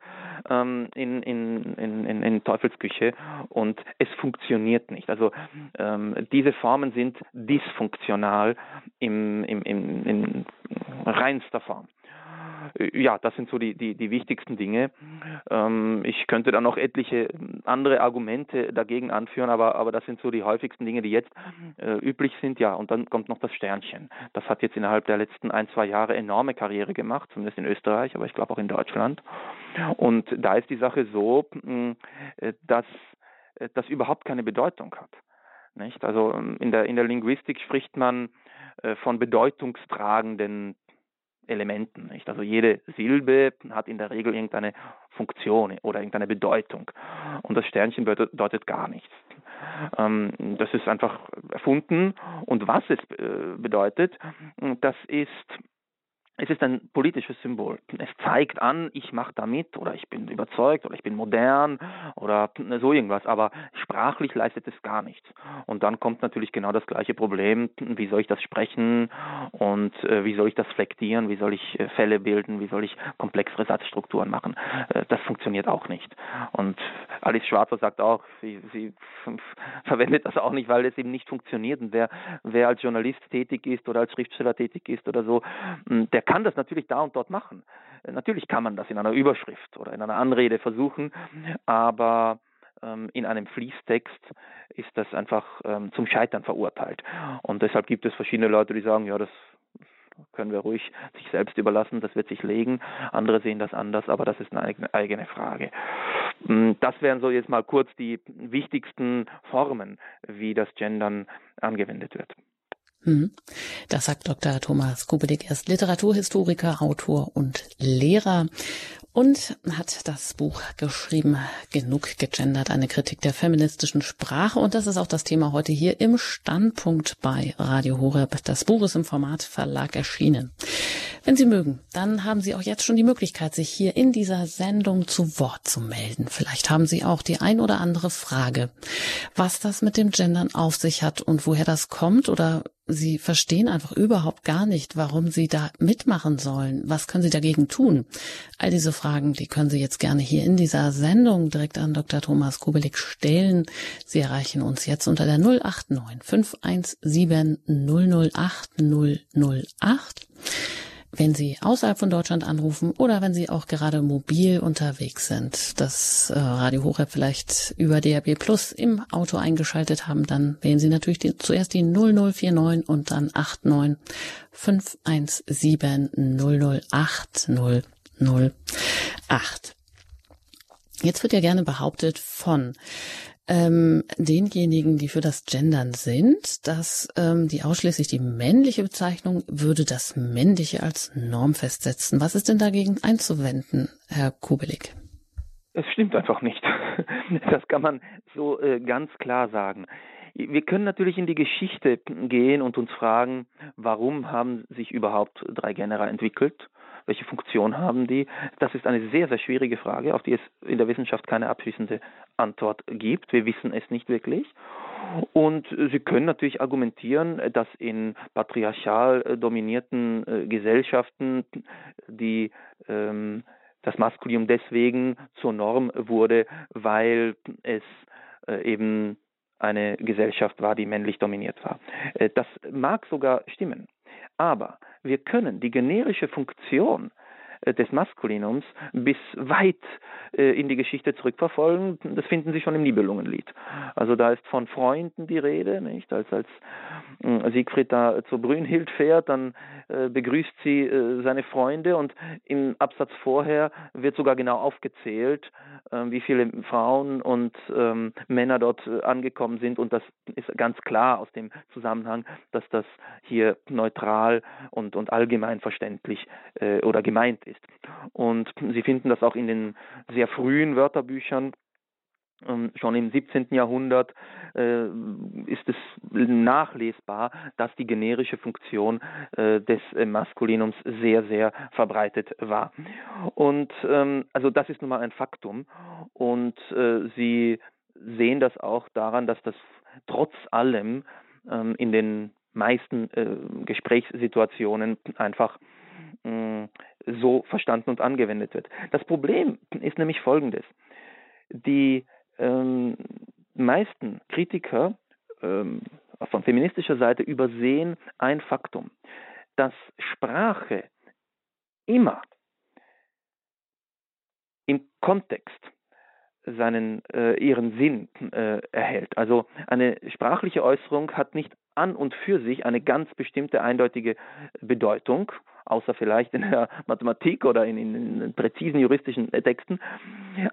ähm, in, in, in, in Teufelsküche und es funktioniert nicht. Also ähm, diese Formen sind dysfunktional im, im, im, in reinster Form. Äh, ja, das sind so die, die, die wichtigsten Dinge. Ähm, ich könnte da noch etliche andere Argumente dagegen anführen, aber, aber das sind so die häufigsten Dinge, die jetzt äh, üblich sind. Ja, und dann kommt noch das Sternchen. Das hat jetzt innerhalb der letzten ein, zwei Jahre enorme Karriere gemacht, zumindest in Österreich, aber ich glaube auch in Deutschland. Und da ist die Sache so, äh, dass äh, das überhaupt keine Bedeutung hat. Nicht? Also ähm, in der, in der Linguistik spricht man von bedeutungstragenden Elementen. Nicht? Also jede Silbe hat in der Regel irgendeine Funktion oder irgendeine Bedeutung. Und das Sternchen bedeutet gar nichts. Ähm, das ist einfach erfunden. Und was es äh, bedeutet, das ist es ist ein politisches Symbol. Es zeigt an, ich mache damit oder ich bin überzeugt oder ich bin modern oder so irgendwas, aber sprachlich leistet es gar nichts. Und dann kommt natürlich genau das gleiche Problem, wie soll ich das sprechen und äh, wie soll ich das flektieren, wie soll ich äh, Fälle bilden, wie soll ich komplexere Satzstrukturen machen. Äh, das funktioniert auch nicht. Und Alice Schwarzer sagt auch, sie, sie verwendet das auch nicht, weil es eben nicht funktioniert. Und wer, wer als Journalist tätig ist oder als Schriftsteller tätig ist oder so, der kann das natürlich da und dort machen. Äh, natürlich kann man das in einer Überschrift oder in einer Anrede versuchen, aber ähm, in einem Fließtext ist das einfach ähm, zum Scheitern verurteilt. Und deshalb gibt es verschiedene Leute, die sagen, ja, das können wir ruhig sich selbst überlassen, das wird sich legen. Andere sehen das anders, aber das ist eine eigene Frage. Mm, das wären so jetzt mal kurz die wichtigsten Formen, wie das Gendern angewendet wird. Mhm. Das sagt Dr. Thomas Kubelik. Er ist Literaturhistoriker, Autor und Lehrer und hat das Buch geschrieben, Genug gegendert, eine Kritik der feministischen Sprache. Und das ist auch das Thema heute hier im Standpunkt bei Radio Horeb. Das Buch ist im Format Verlag erschienen. Wenn Sie mögen, dann haben Sie auch jetzt schon die Möglichkeit, sich hier in dieser Sendung zu Wort zu melden. Vielleicht haben Sie auch die ein oder andere Frage was das mit dem Gendern auf sich hat und woher das kommt oder Sie verstehen einfach überhaupt gar nicht, warum Sie da mitmachen sollen. Was können Sie dagegen tun? All diese Fragen, die können Sie jetzt gerne hier in dieser Sendung direkt an Dr. Thomas Kubelik stellen. Sie erreichen uns jetzt unter der 089 517 008 008 wenn Sie außerhalb von Deutschland anrufen oder wenn Sie auch gerade mobil unterwegs sind, das äh, Radio Horeb vielleicht über DRB Plus im Auto eingeschaltet haben, dann wählen Sie natürlich die, zuerst die 0049 und dann 89 517 008 008. Jetzt wird ja gerne behauptet von ähm, denjenigen, die für das Gendern sind, dass ähm, die ausschließlich die männliche Bezeichnung würde das Männliche als Norm festsetzen. Was ist denn dagegen einzuwenden, Herr Kubelik? Es stimmt einfach nicht. Das kann man so äh, ganz klar sagen. Wir können natürlich in die Geschichte gehen und uns fragen, warum haben sich überhaupt drei Genera entwickelt? Welche Funktion haben die? Das ist eine sehr, sehr schwierige Frage, auf die es in der Wissenschaft keine abschließende Antwort gibt. Wir wissen es nicht wirklich. Und Sie können natürlich argumentieren, dass in patriarchal äh, dominierten äh, Gesellschaften die ähm, das Maskulinum deswegen zur Norm wurde, weil es äh, eben eine Gesellschaft war, die männlich dominiert war. Äh, das mag sogar stimmen. Aber wir können die generische Funktion des Maskulinums bis weit äh, in die Geschichte zurückverfolgen. Das finden Sie schon im Nibelungenlied. Also da ist von Freunden die Rede, nicht? Als als äh, Siegfried da zur Brünnhild fährt, dann äh, begrüßt sie äh, seine Freunde und im Absatz vorher wird sogar genau aufgezählt, äh, wie viele Frauen und ähm, Männer dort angekommen sind und das ist ganz klar aus dem Zusammenhang, dass das hier neutral und und allgemein verständlich oder gemeint ist. Und Sie finden das auch in den sehr frühen Wörterbüchern ähm, schon im 17. Jahrhundert äh, ist es nachlesbar, dass die generische Funktion äh, des äh, Maskulinums sehr, sehr verbreitet war. Und ähm, also das ist nun mal ein Faktum. Und Sie sehen das auch daran, dass das trotz allem ähm, in den meisten äh, Gesprächssituationen einfach so verstanden und angewendet wird. Das Problem ist nämlich folgendes. Die ähm, meisten Kritiker ähm, von feministischer Seite übersehen ein Faktum, dass Sprache immer im Kontext seinen äh, ihren Sinn äh, erhält. Also eine sprachliche Äußerung hat nicht an und für sich eine ganz bestimmte eindeutige Bedeutung außer vielleicht in der Mathematik oder in, in, in präzisen juristischen Texten.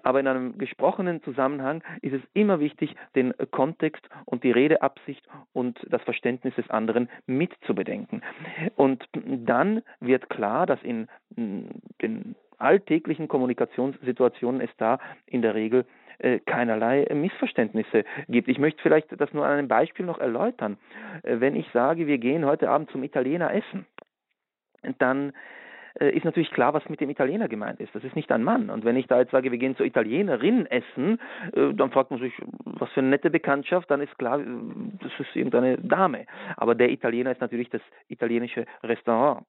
Aber in einem gesprochenen Zusammenhang ist es immer wichtig, den Kontext und die Redeabsicht und das Verständnis des anderen mitzubedenken. Und dann wird klar, dass in den alltäglichen Kommunikationssituationen es da in der Regel äh, keinerlei Missverständnisse gibt. Ich möchte vielleicht das nur an einem Beispiel noch erläutern. Äh, wenn ich sage, wir gehen heute Abend zum Italiener essen, dann äh, ist natürlich klar, was mit dem Italiener gemeint ist. Das ist nicht ein Mann. Und wenn ich da jetzt sage, wir gehen zur Italienerin essen, äh, dann fragt man sich, was für eine nette Bekanntschaft, dann ist klar, äh, das ist irgendeine Dame. Aber der Italiener ist natürlich das italienische Restaurant.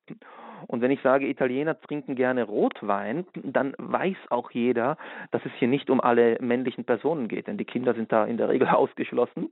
Und wenn ich sage, Italiener trinken gerne Rotwein, dann weiß auch jeder, dass es hier nicht um alle männlichen Personen geht, denn die Kinder sind da in der Regel ausgeschlossen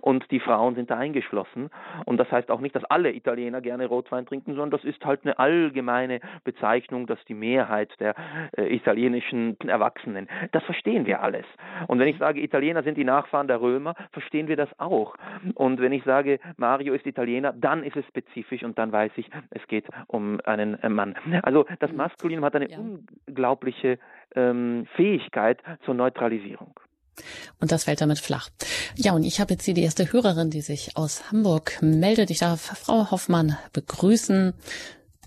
und die Frauen sind da eingeschlossen. Und das heißt auch nicht, dass alle Italiener gerne Rotwein trinken, sondern das ist halt eine allgemeine Bezeichnung, dass die Mehrheit der äh, italienischen Erwachsenen, das verstehen wir alles. Und wenn ich sage, Italiener sind die Nachfahren der Römer, verstehen wir das auch. Und wenn ich sage, Mario ist Italiener, dann ist es spezifisch und dann weiß ich, es geht um einen äh, Mann. Also das mhm. Maskulinum hat eine ja. unglaubliche ähm, Fähigkeit zur Neutralisierung. Und das fällt damit flach. Ja, und ich habe jetzt hier die erste Hörerin, die sich aus Hamburg meldet. Ich darf Frau Hoffmann begrüßen.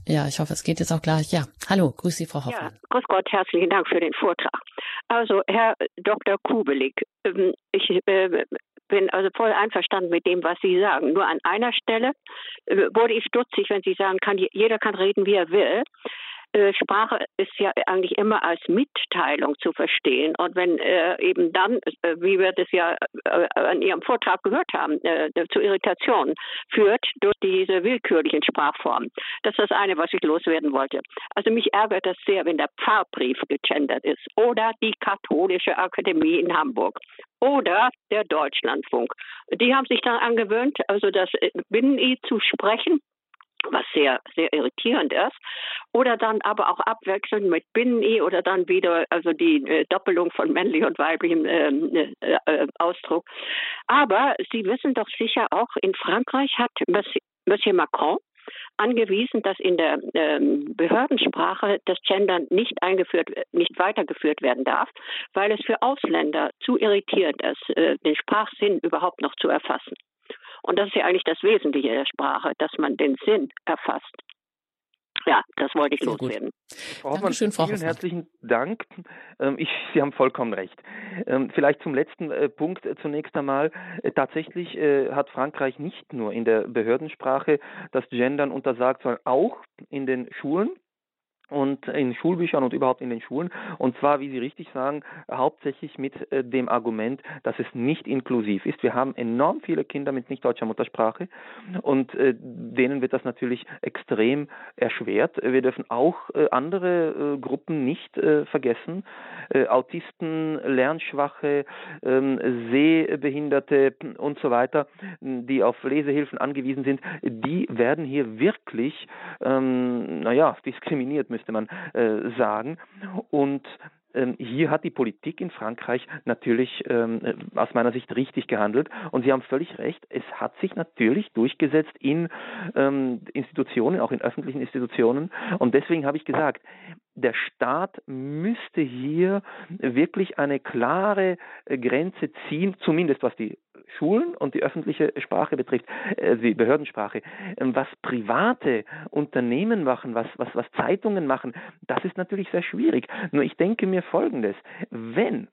Ja, ich hoffe, es geht jetzt auch gleich. Ja, hallo, grüß Sie, Frau Hoffmann. Ja, grüß Gott, herzlichen Dank für den Vortrag. Also, Herr Dr. Kubelik, ähm, ich äh, bin also voll einverstanden mit dem, was Sie sagen. Nur an einer Stelle äh, wurde ich stutzig, wenn Sie sagen, kann, jeder kann reden, wie er will. Äh, Sprache ist ja eigentlich immer als Mitteilung zu verstehen. Und wenn äh, eben dann, äh, wie wir das ja äh, an Ihrem Vortrag gehört haben, äh, zu Irritationen führt durch diese willkürlichen Sprachformen. Das ist das eine, was ich loswerden wollte. Also mich ärgert das sehr, wenn der Pfarrbrief gegendert ist oder die Katholische Akademie in Hamburg oder der Deutschlandfunk. Die haben sich dann angewöhnt, also das Binnen-I zu sprechen was sehr, sehr irritierend ist. Oder dann aber auch abwechselnd mit Binnen-I oder dann wieder, also die äh, Doppelung von männlich und weiblichem ähm, äh, äh, Ausdruck. Aber Sie wissen doch sicher auch, in Frankreich hat Monsieur Macron angewiesen, dass in der ähm, Behördensprache das Gendern nicht eingeführt, nicht weitergeführt werden darf, weil es für Ausländer zu irritierend ist, äh, den Sprachsinn überhaupt noch zu erfassen. Und das ist ja eigentlich das Wesentliche der Sprache, dass man den Sinn erfasst. Ja, das wollte ich loswerden. Frau Hoffmann, Dankeschön, Frau vielen Hoffmann. herzlichen Dank. Ähm, ich, Sie haben vollkommen recht. Ähm, vielleicht zum letzten äh, Punkt äh, zunächst einmal. Äh, tatsächlich hat Frankreich nicht nur in der Behördensprache das Gendern untersagt, sondern auch in den Schulen und in Schulbüchern und überhaupt in den Schulen. Und zwar, wie Sie richtig sagen, hauptsächlich mit äh, dem Argument, dass es nicht inklusiv ist. Wir haben enorm viele Kinder mit nicht deutscher Muttersprache und äh, denen wird das natürlich extrem erschwert. Wir dürfen auch äh, andere Gruppen nicht vergessen. Äh, Autisten, Lernschwache, ähm, Sehbehinderte und so weiter, die auf Lesehilfen angewiesen sind, die werden hier wirklich, ähm, naja, diskriminiert müsste man äh, sagen. Und hier hat die Politik in Frankreich natürlich ähm, äh, aus meiner Sicht richtig gehandelt. Und Sie haben völlig recht, es hat sich natürlich durchgesetzt in ähm, Institutionen, auch in öffentlichen Institutionen. Und deswegen habe ich gesagt, der Staat müsste hier wirklich eine klare äh, Grenze ziehen, zumindest was die Schulen und die öffentliche Sprache betrifft, äh, die Behördensprache. Ähm, was private Unternehmen machen, was, was, was Zeitungen machen, das ist natürlich sehr schwierig. Nur ich denke mir Folgendes, wenn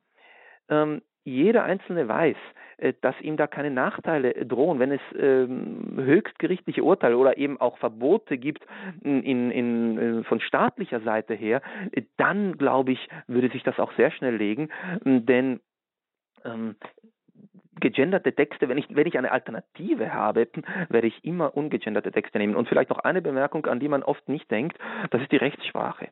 ähm, jeder Einzelne weiß, äh, dass ihm da keine Nachteile drohen, wenn es ähm, höchstgerichtliche Urteile oder eben auch Verbote gibt in, in, äh, von staatlicher Seite her, äh, dann glaube ich, würde sich das auch sehr schnell legen, denn ähm, gegenderte Texte, wenn ich, wenn ich eine Alternative habe, werde ich immer ungegenderte Texte nehmen. Und vielleicht noch eine Bemerkung, an die man oft nicht denkt, das ist die Rechtssprache.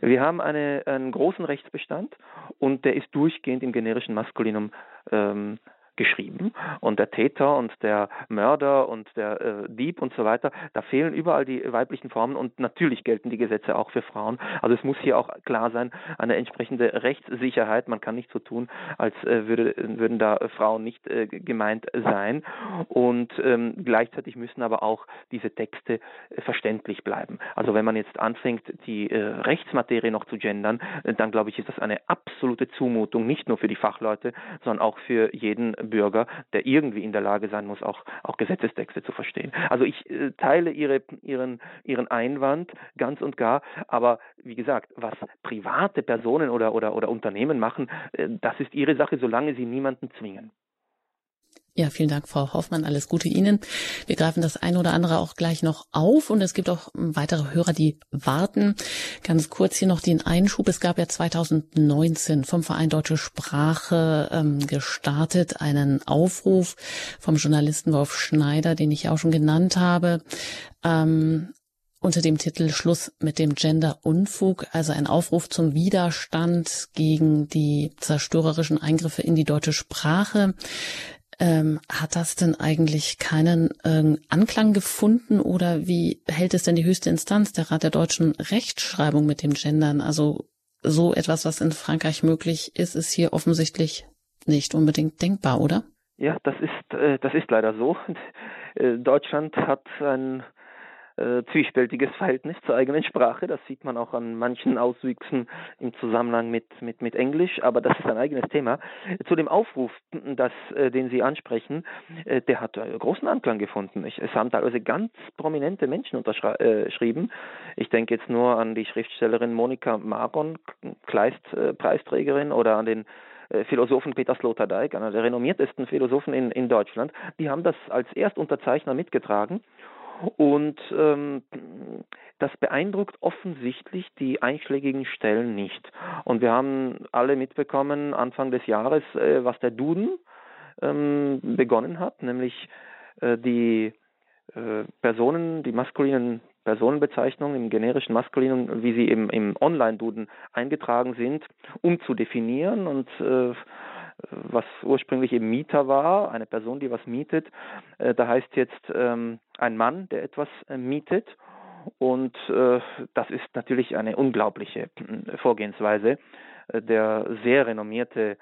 Wir haben eine, einen großen Rechtsbestand und der ist durchgehend im generischen Maskulinum ähm, geschrieben und der Täter und der Mörder und der äh, Dieb und so weiter, da fehlen überall die weiblichen Formen und natürlich gelten die Gesetze auch für Frauen. Also es muss hier auch klar sein, eine entsprechende Rechtssicherheit. Man kann nicht so tun, als äh, würde, würden da Frauen nicht äh, gemeint sein und ähm, gleichzeitig müssen aber auch diese Texte äh, verständlich bleiben. Also wenn man jetzt anfängt, die äh, Rechtsmaterie noch zu gendern, äh, dann glaube ich, ist das eine absolute Zumutung, nicht nur für die Fachleute, sondern auch für jeden Bürger, der irgendwie in der Lage sein muss, auch, auch Gesetzestexte zu verstehen. Also ich äh, teile ihre, ihren, ihren Einwand ganz und gar, aber wie gesagt, was private Personen oder, oder, oder Unternehmen machen, äh, das ist ihre Sache, solange sie niemanden zwingen. Ja, vielen Dank, Frau Hoffmann. Alles Gute Ihnen. Wir greifen das eine oder andere auch gleich noch auf und es gibt auch weitere Hörer, die warten. Ganz kurz hier noch den Einschub. Es gab ja 2019 vom Verein Deutsche Sprache ähm, gestartet einen Aufruf vom Journalisten Wolf Schneider, den ich auch schon genannt habe. Ähm, unter dem Titel Schluss mit dem Gender-Unfug, also ein Aufruf zum Widerstand gegen die zerstörerischen Eingriffe in die deutsche Sprache. Ähm, hat das denn eigentlich keinen ähm, Anklang gefunden oder wie hält es denn die höchste Instanz, der Rat der deutschen Rechtschreibung mit dem Gendern? Also so etwas, was in Frankreich möglich ist, ist hier offensichtlich nicht unbedingt denkbar, oder? Ja, das ist, äh, das ist leider so. Äh, Deutschland hat ein äh, zwiespältiges Verhältnis zur eigenen Sprache. Das sieht man auch an manchen Auswüchsen im Zusammenhang mit, mit, mit Englisch, aber das ist ein eigenes Thema. Zu dem Aufruf, das, äh, den Sie ansprechen, äh, der hat äh, großen Anklang gefunden. Ich, es haben teilweise ganz prominente Menschen unterschrieben. Äh, ich denke jetzt nur an die Schriftstellerin Monika Maron, Kleist-Preisträgerin, oder an den äh, Philosophen Peter Sloterdijk, einer der renommiertesten Philosophen in, in Deutschland, die haben das als Erstunterzeichner mitgetragen Und ähm, das beeindruckt offensichtlich die einschlägigen Stellen nicht. Und wir haben alle mitbekommen Anfang des Jahres, äh, was der Duden ähm, begonnen hat, nämlich äh, die äh, Personen, die maskulinen Personenbezeichnungen im generischen Maskulinen, wie sie eben im Online-Duden eingetragen sind, umzudefinieren und äh, was ursprünglich eben Mieter war, eine Person, die was mietet, äh, da heißt jetzt ähm, ein Mann, der etwas äh, mietet. Und äh, das ist natürlich eine unglaubliche Vorgehensweise. Der sehr renommierte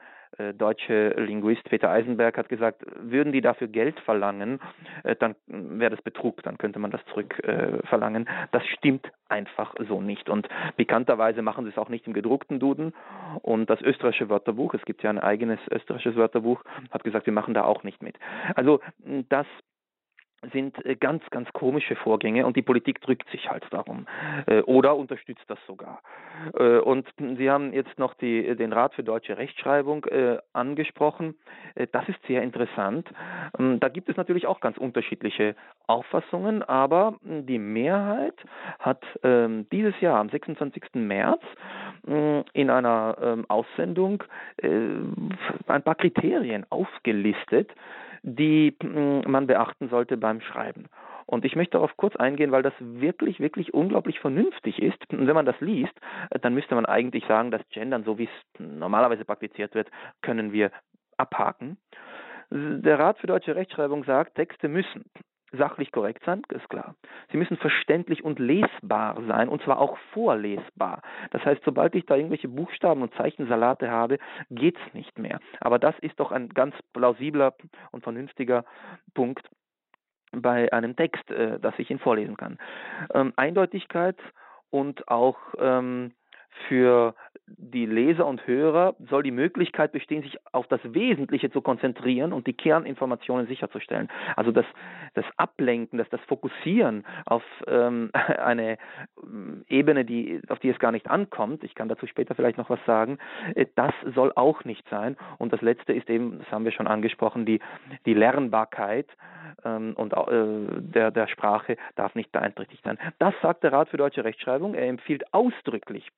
deutsche Linguist Peter Eisenberg hat gesagt, würden die dafür Geld verlangen, äh, dann wäre das Betrug, dann könnte man das zurückverlangen. Äh, das stimmt einfach so nicht. Und bekannterweise machen sie es auch nicht im gedruckten Duden. Und das österreichische Wörterbuch, es gibt ja ein eigenes österreichisches Wörterbuch, hat gesagt, wir machen da auch nicht mit. Also das sind äh, ganz, ganz komische Vorgänge und die Politik drückt sich halt darum äh, oder unterstützt das sogar. Äh, und Sie haben jetzt noch die, den Rat für deutsche Rechtschreibung angesprochen. Das ist sehr interessant. Ähm, da gibt es natürlich auch ganz unterschiedliche Auffassungen, aber die Mehrheit hat ähm, dieses Jahr am 26. März in einer ähm, Aussendung ein paar Kriterien aufgelistet, die mm, man beachten sollte beim Schreiben. Und ich möchte darauf kurz eingehen, weil das wirklich, wirklich unglaublich vernünftig ist. Und wenn man das liest, dann müsste man eigentlich sagen, dass Gendern, so wie es normalerweise praktiziert wird, können wir abhaken. Der Rat für deutsche Rechtschreibung sagt, Texte müssen sachlich korrekt sein, ist klar. Sie müssen verständlich und lesbar sein, und zwar auch vorlesbar. Das heißt, sobald ich da irgendwelche Buchstaben und Zeichensalate habe, geht's nicht mehr. Aber das ist doch ein ganz plausibler und vernünftiger Punkt bei einem Text, äh, dass ich ihn vorlesen kann. Ähm, Eindeutigkeit und auch ähm, für die Leser und Hörer soll die Möglichkeit bestehen, sich auf das Wesentliche zu konzentrieren und die Kerninformationen sicherzustellen. Also das, das Ablenken, das, das Fokussieren auf ähm, eine ähm, Ebene, die, auf die es gar nicht ankommt, ich kann dazu später vielleicht noch was sagen, äh, das soll auch nicht sein. Und das Letzte ist eben, das haben wir schon angesprochen, die, die Lernbarkeit ähm, und äh, der, der Sprache darf nicht beeinträchtigt sein. Das sagt der Rat für deutsche Rechtschreibung. Er empfiehlt ausdrücklich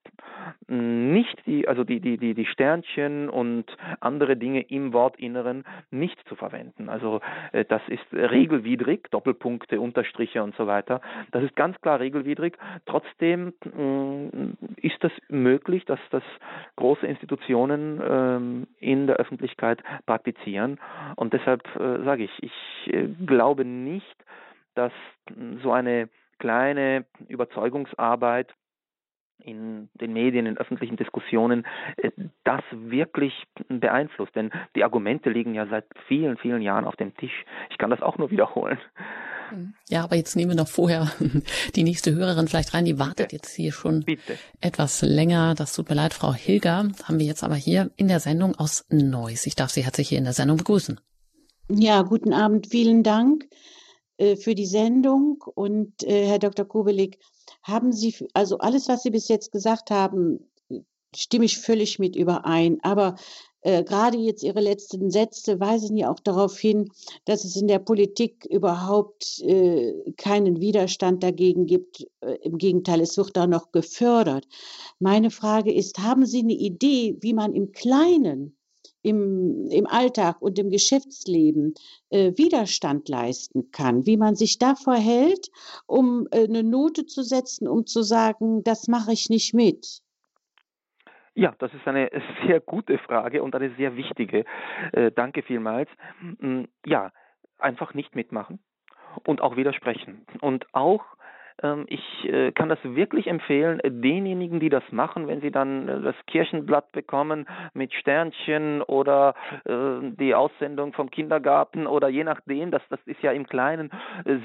nicht die, also die, die, die, die Sternchen und andere Dinge im Wortinneren nicht zu verwenden. Also äh, das ist regelwidrig, Doppelpunkte, Unterstriche und so weiter. Das ist ganz klar regelwidrig. Trotzdem äh, ist das möglich, dass das große Institutionen ähm, in der Öffentlichkeit praktizieren. Und deshalb äh, sage ich, ich äh, glaube nicht, dass so eine kleine Überzeugungsarbeit in den Medien, in öffentlichen Diskussionen, äh, das wirklich beeinflusst. Denn die Argumente liegen ja seit vielen, vielen Jahren auf dem Tisch. Ich kann das auch nur wiederholen. Ja, aber jetzt nehmen wir noch vorher die nächste Hörerin vielleicht rein. Die wartet Bitte. jetzt hier schon Bitte. etwas länger. Das tut mir leid, Frau Hilger. Haben wir jetzt aber hier in der Sendung aus Neuss. Ich darf Sie herzlich hier in der Sendung begrüßen. Ja, guten Abend. Vielen Dank äh, für die Sendung. Und äh, Herr Dr. Kubelik, haben Sie, also alles, was Sie bis jetzt gesagt haben, stimme ich völlig mit überein. Aber äh, gerade jetzt Ihre letzten Sätze weisen ja auch darauf hin, dass es in der Politik überhaupt äh, keinen Widerstand dagegen gibt. Äh, Im Gegenteil, es wird da noch gefördert. Meine Frage ist, haben Sie eine Idee, wie man im Kleinen im, im Alltag und im Geschäftsleben äh, Widerstand leisten kann, wie man sich da verhält, um äh, eine Note zu setzen, um zu sagen, das mache ich nicht mit. Ja, das ist eine sehr gute Frage und eine sehr wichtige. Äh, danke vielmals. Mm, ja, einfach nicht mitmachen und auch widersprechen und auch ich äh, kann das wirklich empfehlen, denjenigen, die das machen, wenn sie dann äh, das Kirchenblatt bekommen mit Sternchen oder äh, die Aussendung vom Kindergarten oder je nachdem, das, das ist ja im Kleinen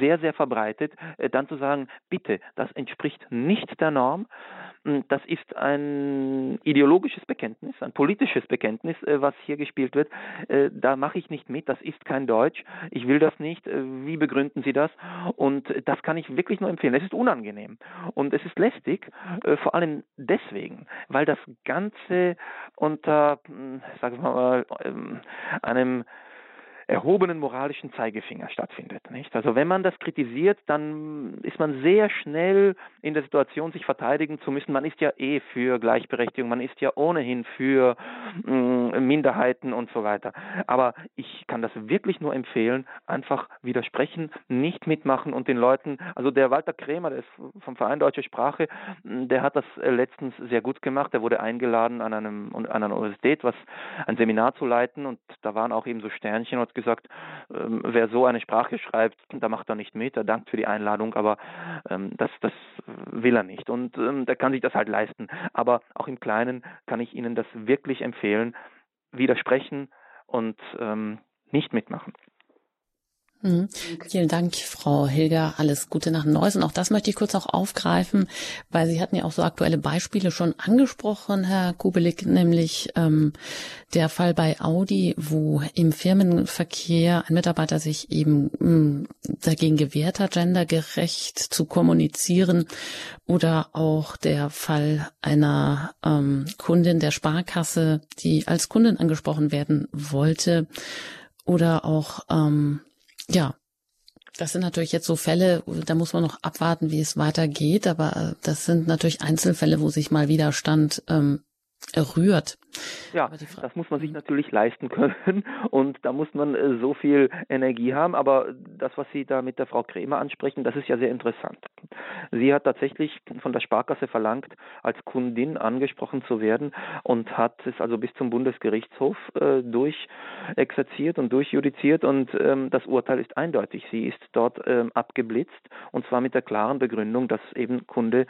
sehr, sehr verbreitet, dann zu sagen, bitte, das entspricht nicht der Norm. Hm, das ist ein ideologisches Bekenntnis, ein politisches Bekenntnis, was hier gespielt wird. Da mache ich nicht mit, das ist kein Deutsch. Ich will das nicht. Wie begründen Sie das? Und das kann ich wirklich nur empfehlen. Es ist unangenehm. Und es ist lästig, äh, vor allem deswegen, weil das Ganze unter, hm, sagen wir mal, ähm, einem erhobenen moralischen Zeigefinger stattfindet. Nicht? Also wenn man das kritisiert, dann ist man sehr schnell in der Situation, sich verteidigen zu müssen. Man ist ja eh für Gleichberechtigung, man ist ja ohnehin für mm, Minderheiten und so weiter. Aber ich kann das wirklich nur empfehlen, einfach widersprechen, nicht mitmachen und den Leuten, also der Walter Krämer, der ist vom Verein Deutsche Sprache, der hat das letztens sehr gut gemacht. Er wurde eingeladen an einem an einer Universität, was ein Seminar zu leiten und da waren auch eben so Sternchen und gesagt, ähm, wer so eine Sprache schreibt, da macht er nicht mit, er dankt für die Einladung, aber ähm, das, das will er nicht und ähm, der kann sich das halt leisten. Aber auch im Kleinen kann ich Ihnen das wirklich empfehlen, widersprechen und ähm, nicht mitmachen. Mhm. Vielen Dank, Frau Hilger. Alles Gute nach Neues. Und auch das möchte ich kurz auch aufgreifen, weil Sie hatten ja auch so aktuelle Beispiele schon angesprochen, Herr Kubelik, nämlich ähm, der Fall bei Audi, wo im Firmenverkehr ein Mitarbeiter sich eben mh, mm, dagegen gewehrt hat, gendergerecht zu kommunizieren. Oder auch der Fall einer ähm, Kundin der Sparkasse, die als Kundin angesprochen werden wollte. Oder auch ähm, ja, das sind natürlich jetzt so Fälle, da muss man noch abwarten, wie es weitergeht, aber äh, das sind natürlich Einzelfälle, wo sich mal Widerstand ähm, rührt. Ja, das muss man sich natürlich leisten können und da muss man äh, so viel Energie haben. Aber das, was Sie da mit der Frau Krämer ansprechen, das ist ja sehr interessant. Sie hat tatsächlich von der Sparkasse verlangt, als Kundin angesprochen zu werden und hat es also bis zum Bundesgerichtshof äh, durchexerziert und durchjudiziert und ähm, das Urteil ist eindeutig. Sie ist dort ähm, abgeblitzt und zwar mit der klaren Begründung, dass eben Kunde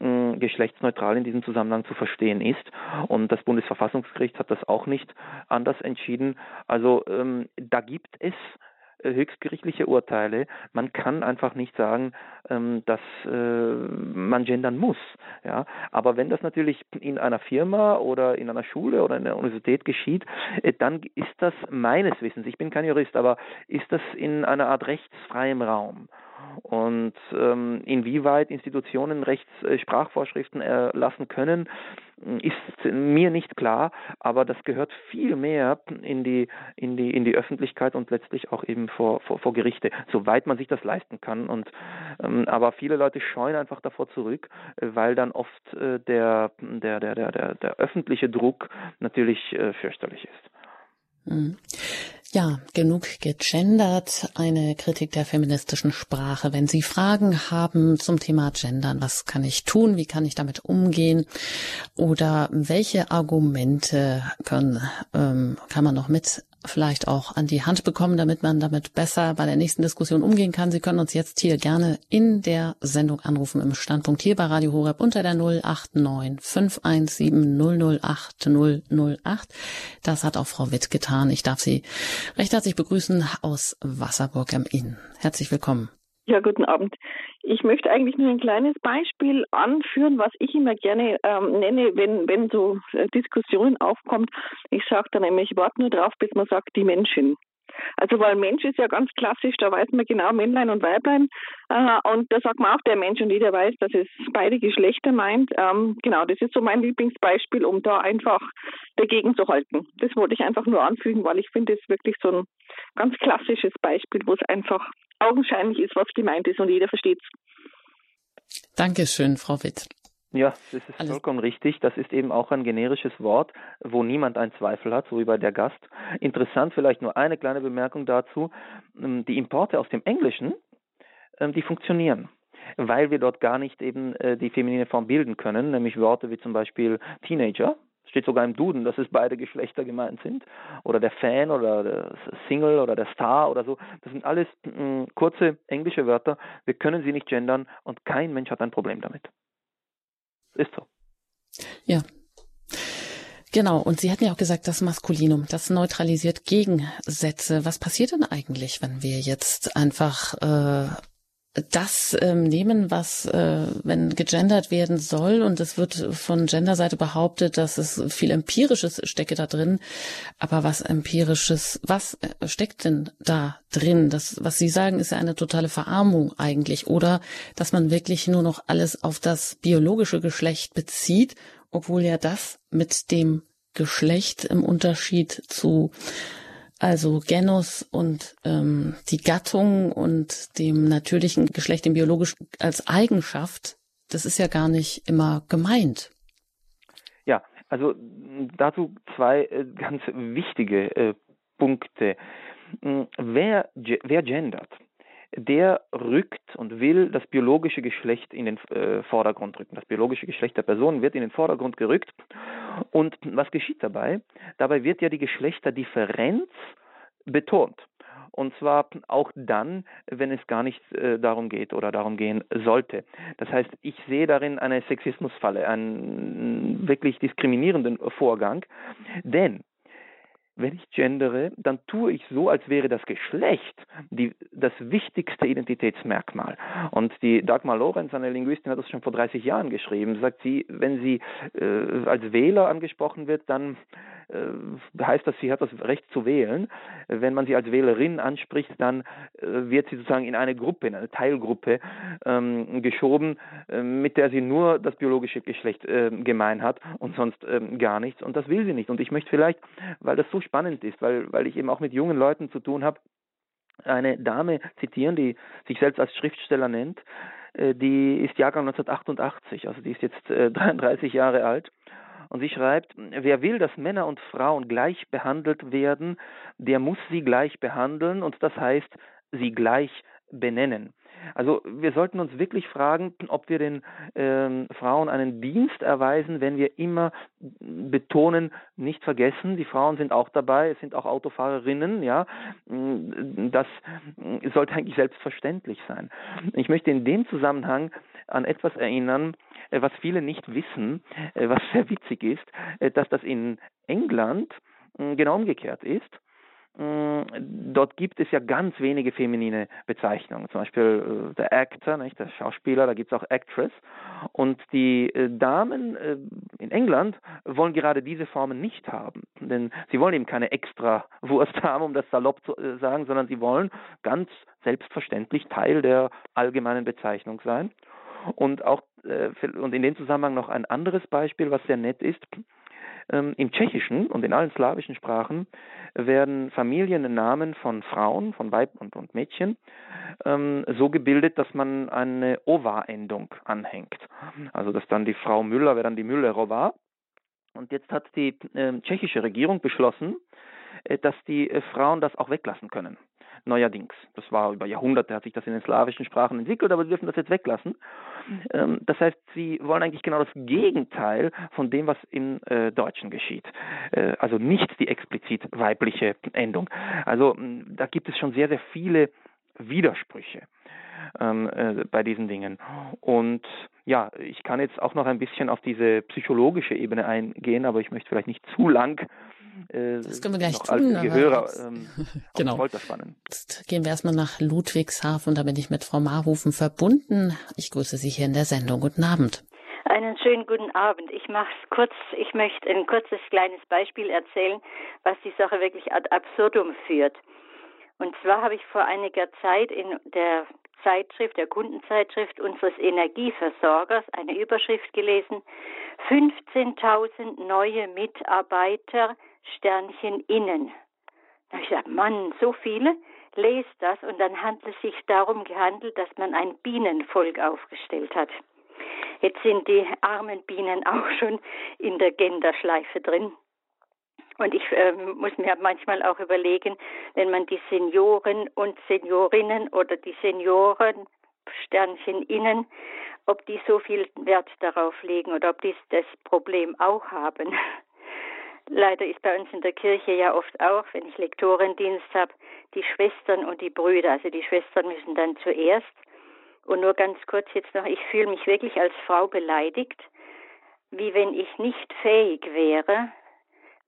äh, geschlechtsneutral in diesem Zusammenhang zu verstehen ist und das Bundesverfassungsgericht Verfassungsgericht hat das auch nicht anders entschieden. Also ähm, da gibt es äh, höchstgerichtliche Urteile. Man kann einfach nicht sagen, ähm, dass äh, man gendern muss. Ja, aber wenn das natürlich in einer Firma oder in einer Schule oder in der Universität geschieht, äh, dann ist das meines Wissens, ich bin kein Jurist, aber ist das in einer Art rechtsfreiem Raum. Und ähm, inwieweit Institutionen Rechtssprachvorschriften erlassen können, ist mir nicht klar, aber das gehört viel mehr in die, in die, in die Öffentlichkeit und letztlich auch eben vor, vor, vor Gerichte, soweit man sich das leisten kann. Und, ähm, aber viele Leute scheuen einfach davor zurück, weil dann oft äh, der, der, der, der, der, der öffentliche Druck natürlich äh, fürchterlich ist. Mhm. Ja, genug gegendert. Eine Kritik der feministischen Sprache. Wenn Sie Fragen haben zum Thema Gendern, was kann ich tun? Wie kann ich damit umgehen? Oder welche Argumente können, ähm, kann man noch mit vielleicht auch an die Hand bekommen, damit man damit besser bei der nächsten Diskussion umgehen kann. Sie können uns jetzt hier gerne in der Sendung anrufen im Standpunkt hier bei Radio Horeb unter der 089 517 008 008. Das hat auch Frau Witt getan. Ich darf Sie recht herzlich begrüßen aus Wasserburg am Inn. Herzlich willkommen. Ja, guten Abend. Ich möchte eigentlich nur ein kleines Beispiel anführen, was ich immer gerne ähm, nenne, wenn, wenn so äh, Diskussionen aufkommt. Ich sage dann nämlich, ich warte nur drauf, bis man sagt, die Menschen. Also weil Mensch ist ja ganz klassisch, da weiß man genau Männlein und Weiblein äh, und da sagt man auch der Mensch und jeder weiß, dass es beide Geschlechter meint. Ähm, genau, das ist so mein Lieblingsbeispiel, um da einfach dagegen zu halten. Das wollte ich einfach nur anfügen, weil ich finde, es wirklich so ein ganz klassisches Beispiel, wo es einfach augenscheinlich ist, was gemeint ist und jeder versteht es. Dankeschön, Frau Witt. Ja, das ist Alles. vollkommen richtig. Das ist eben auch ein generisches Wort, wo niemand einen Zweifel hat, so wie bei der Gast. Interessant vielleicht nur eine kleine Bemerkung dazu. Ähm, die Importe aus dem Englischen, ähm, die funktionieren weil wir dort gar nicht eben äh, die feminine Form bilden können, nämlich Worte wie zum Beispiel Teenager, steht sogar im Duden, dass es beide Geschlechter gemeint sind. Oder der Fan oder der Single oder der Star oder so. Das sind alles mh, mm, kurze englische Wörter. Wir können sie nicht gendern und kein Mensch hat ein Problem damit. Ist so. Ja. Genau, und Sie hatten ja auch gesagt, das Maskulinum, das neutralisiert Gegensätze. Was passiert denn eigentlich, wenn wir jetzt einfach äh, das ähm, nehmen, was, äh, wenn gegendert werden soll, und es wird von Genderseite behauptet, dass es viel Empirisches stecke da drin. Aber was Empirisches, was äh, steckt denn da drin? Das, was Sie sagen, ist ja eine totale Verarmung eigentlich. Oder dass man wirklich nur noch alles auf das biologische Geschlecht bezieht, obwohl ja das mit dem Geschlecht im Unterschied zu Also Genus und ähm, die Gattung und dem natürlichen Geschlecht, dem biologischen als Eigenschaft, das ist ja gar nicht immer gemeint. Ja, also dazu zwei äh, ganz wichtige äh, Punkte. Wer, wer gendert? Der rückt und will das biologische Geschlecht in den äh, Vordergrund rücken. Das biologische Geschlecht der Person wird in den Vordergrund gerückt. Und was geschieht dabei? Dabei wird ja die Geschlechterdifferenz betont. Und zwar auch dann, wenn es gar nicht äh, darum geht oder darum gehen sollte. Das heißt, ich sehe darin eine Sexismusfalle, einen wirklich diskriminierenden Vorgang. Denn wenn ich gendere, dann tue ich so, als wäre das Geschlecht die, das wichtigste Identitätsmerkmal. Und die Dagmar Lorenz, eine Linguistin, hat das schon vor 30 Jahren geschrieben. Sagt sie, wenn sie äh, als Wähler angesprochen wird, dann äh, heißt das, sie hat das Recht zu wählen. Wenn man sie als Wählerin anspricht, dann äh, wird sie sozusagen in eine Gruppe, in eine Teilgruppe ähm, geschoben, äh, mit der sie nur das biologische Geschlecht äh, gemein hat und sonst ähm, gar nichts. Und das will sie nicht. Und ich möchte vielleicht, weil das so spannend ist, weil, weil ich eben auch mit jungen Leuten zu tun habe, eine Dame zitieren, die sich selbst als Schriftsteller nennt. Äh, die ist Jahrgang 1988, also die ist jetzt 33 Jahre alt. Und sie schreibt, wer will, dass Männer und Frauen gleich behandelt werden, der muss sie gleich behandeln und das heißt, sie gleich benennen. Also wir sollten uns wirklich fragen, ob wir den ähm, Frauen einen Dienst erweisen, wenn wir immer betonen, nicht vergessen, die Frauen sind auch dabei, es sind auch Autofahrerinnen, ja, das sollte eigentlich selbstverständlich sein. Ich möchte in dem Zusammenhang an etwas erinnern, äh, was viele nicht wissen, äh, was sehr witzig ist, äh, dass das in England genau umgekehrt ist. Dort gibt es ja ganz wenige feminine Bezeichnungen, zum Beispiel äh, der Actor, nicht, der Schauspieler, da gibt es auch Actress. Und die äh, Damen äh, in England wollen gerade diese Formen nicht haben, denn sie wollen eben keine extra Wurst haben, um das salopp zu sagen, sondern sie wollen ganz selbstverständlich Teil der allgemeinen Bezeichnung sein. Und auch und in dem Zusammenhang noch ein anderes Beispiel, was sehr nett ist. Ähm, Im Tschechischen und in allen slawischen Sprachen werden Familiennamen von Frauen, von Weib und, und Mädchen ähm, so gebildet, dass man eine Ova-Endung anhängt. Also dass dann die Frau Müller wäre dann die Müllerova. Und jetzt hat die äh, tschechische Regierung beschlossen, äh, dass die äh, Frauen das auch weglassen können neuerdings. Das war über Jahrhunderte, hat sich das in den slawischen Sprachen entwickelt, aber sie dürfen das jetzt weglassen. Ähm, das heißt, sie wollen eigentlich genau das Gegenteil von dem, was im äh, Deutschen geschieht. Äh, also nicht die explizit weibliche Endung. Also da gibt es schon sehr, sehr viele Widersprüche ähm, äh, bei diesen Dingen. Und ja, ich kann jetzt auch noch ein bisschen auf diese psychologische Ebene eingehen, aber ich möchte vielleicht nicht zu lang äh, das können wir gleich tun. Gehörer, ähm, genau. Jetzt gehen wir erstmal nach Ludwigshafen. Da bin ich mit Frau Marhufen verbunden. Ich grüße Sie hier in der Sendung. Guten Abend. Einen schönen guten Abend. Ich mache es kurz. Ich möchte ein kurzes kleines Beispiel erzählen, was die Sache wirklich ad absurdum führt. Und zwar habe ich vor einiger Zeit in der Zeitschrift, der Kundenzeitschrift unseres Energieversorgers eine Überschrift gelesen. 15.000 neue Mitarbeiter Sternchen innen. Da habe ich gesagt, Mann, so viele, lest das und dann handelt es sich darum gehandelt, dass man ein Bienenvolk aufgestellt hat. Jetzt sind die armen Bienen auch schon in der Genderschleife drin. Und ich äh, muss mir manchmal auch überlegen, wenn man die Senioren und Seniorinnen oder die Senioren, Sternchen innen, ob die so viel Wert darauf legen oder ob die das Problem auch haben. Leider ist bei uns in der Kirche ja oft auch, wenn ich Lektorendienst habe, die Schwestern und die Brüder. Also die Schwestern müssen dann zuerst. Und nur ganz kurz jetzt noch, ich fühle mich wirklich als Frau beleidigt, wie wenn ich nicht fähig wäre,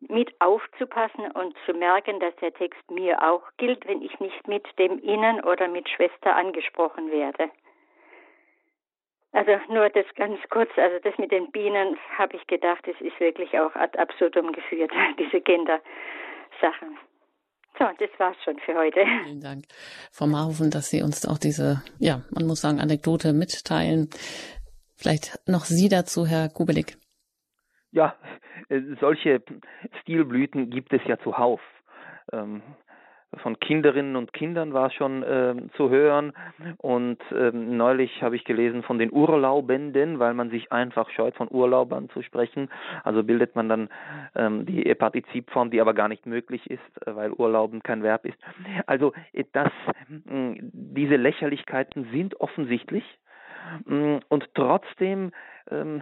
mit aufzupassen und zu merken, dass der Text mir auch gilt, wenn ich nicht mit dem Innen oder mit Schwester angesprochen werde. Also nur das ganz kurz, also das mit den Bienen habe ich gedacht, das ist wirklich auch ad absurdum geführt, diese Gender-Sachen. So, das war's schon für heute. Vielen Dank, Frau Marhofen, dass Sie uns auch diese, ja, man muss sagen, Anekdote mitteilen. Vielleicht noch Sie dazu, Herr Kubelik. Ja, äh, solche Stilblüten gibt es ja zuhauf. Ähm, von Kinderinnen und Kindern war schon äh, zu hören. Und äh, neulich habe ich gelesen von den Urlaubenden, weil man sich einfach scheut, von Urlaubern zu sprechen. Also bildet man dann ähm, die Partizipform, die aber gar nicht möglich ist, äh, weil Urlauben kein Verb ist. Also äh, das, diese Lächerlichkeiten sind offensichtlich. Und trotzdem, ähm,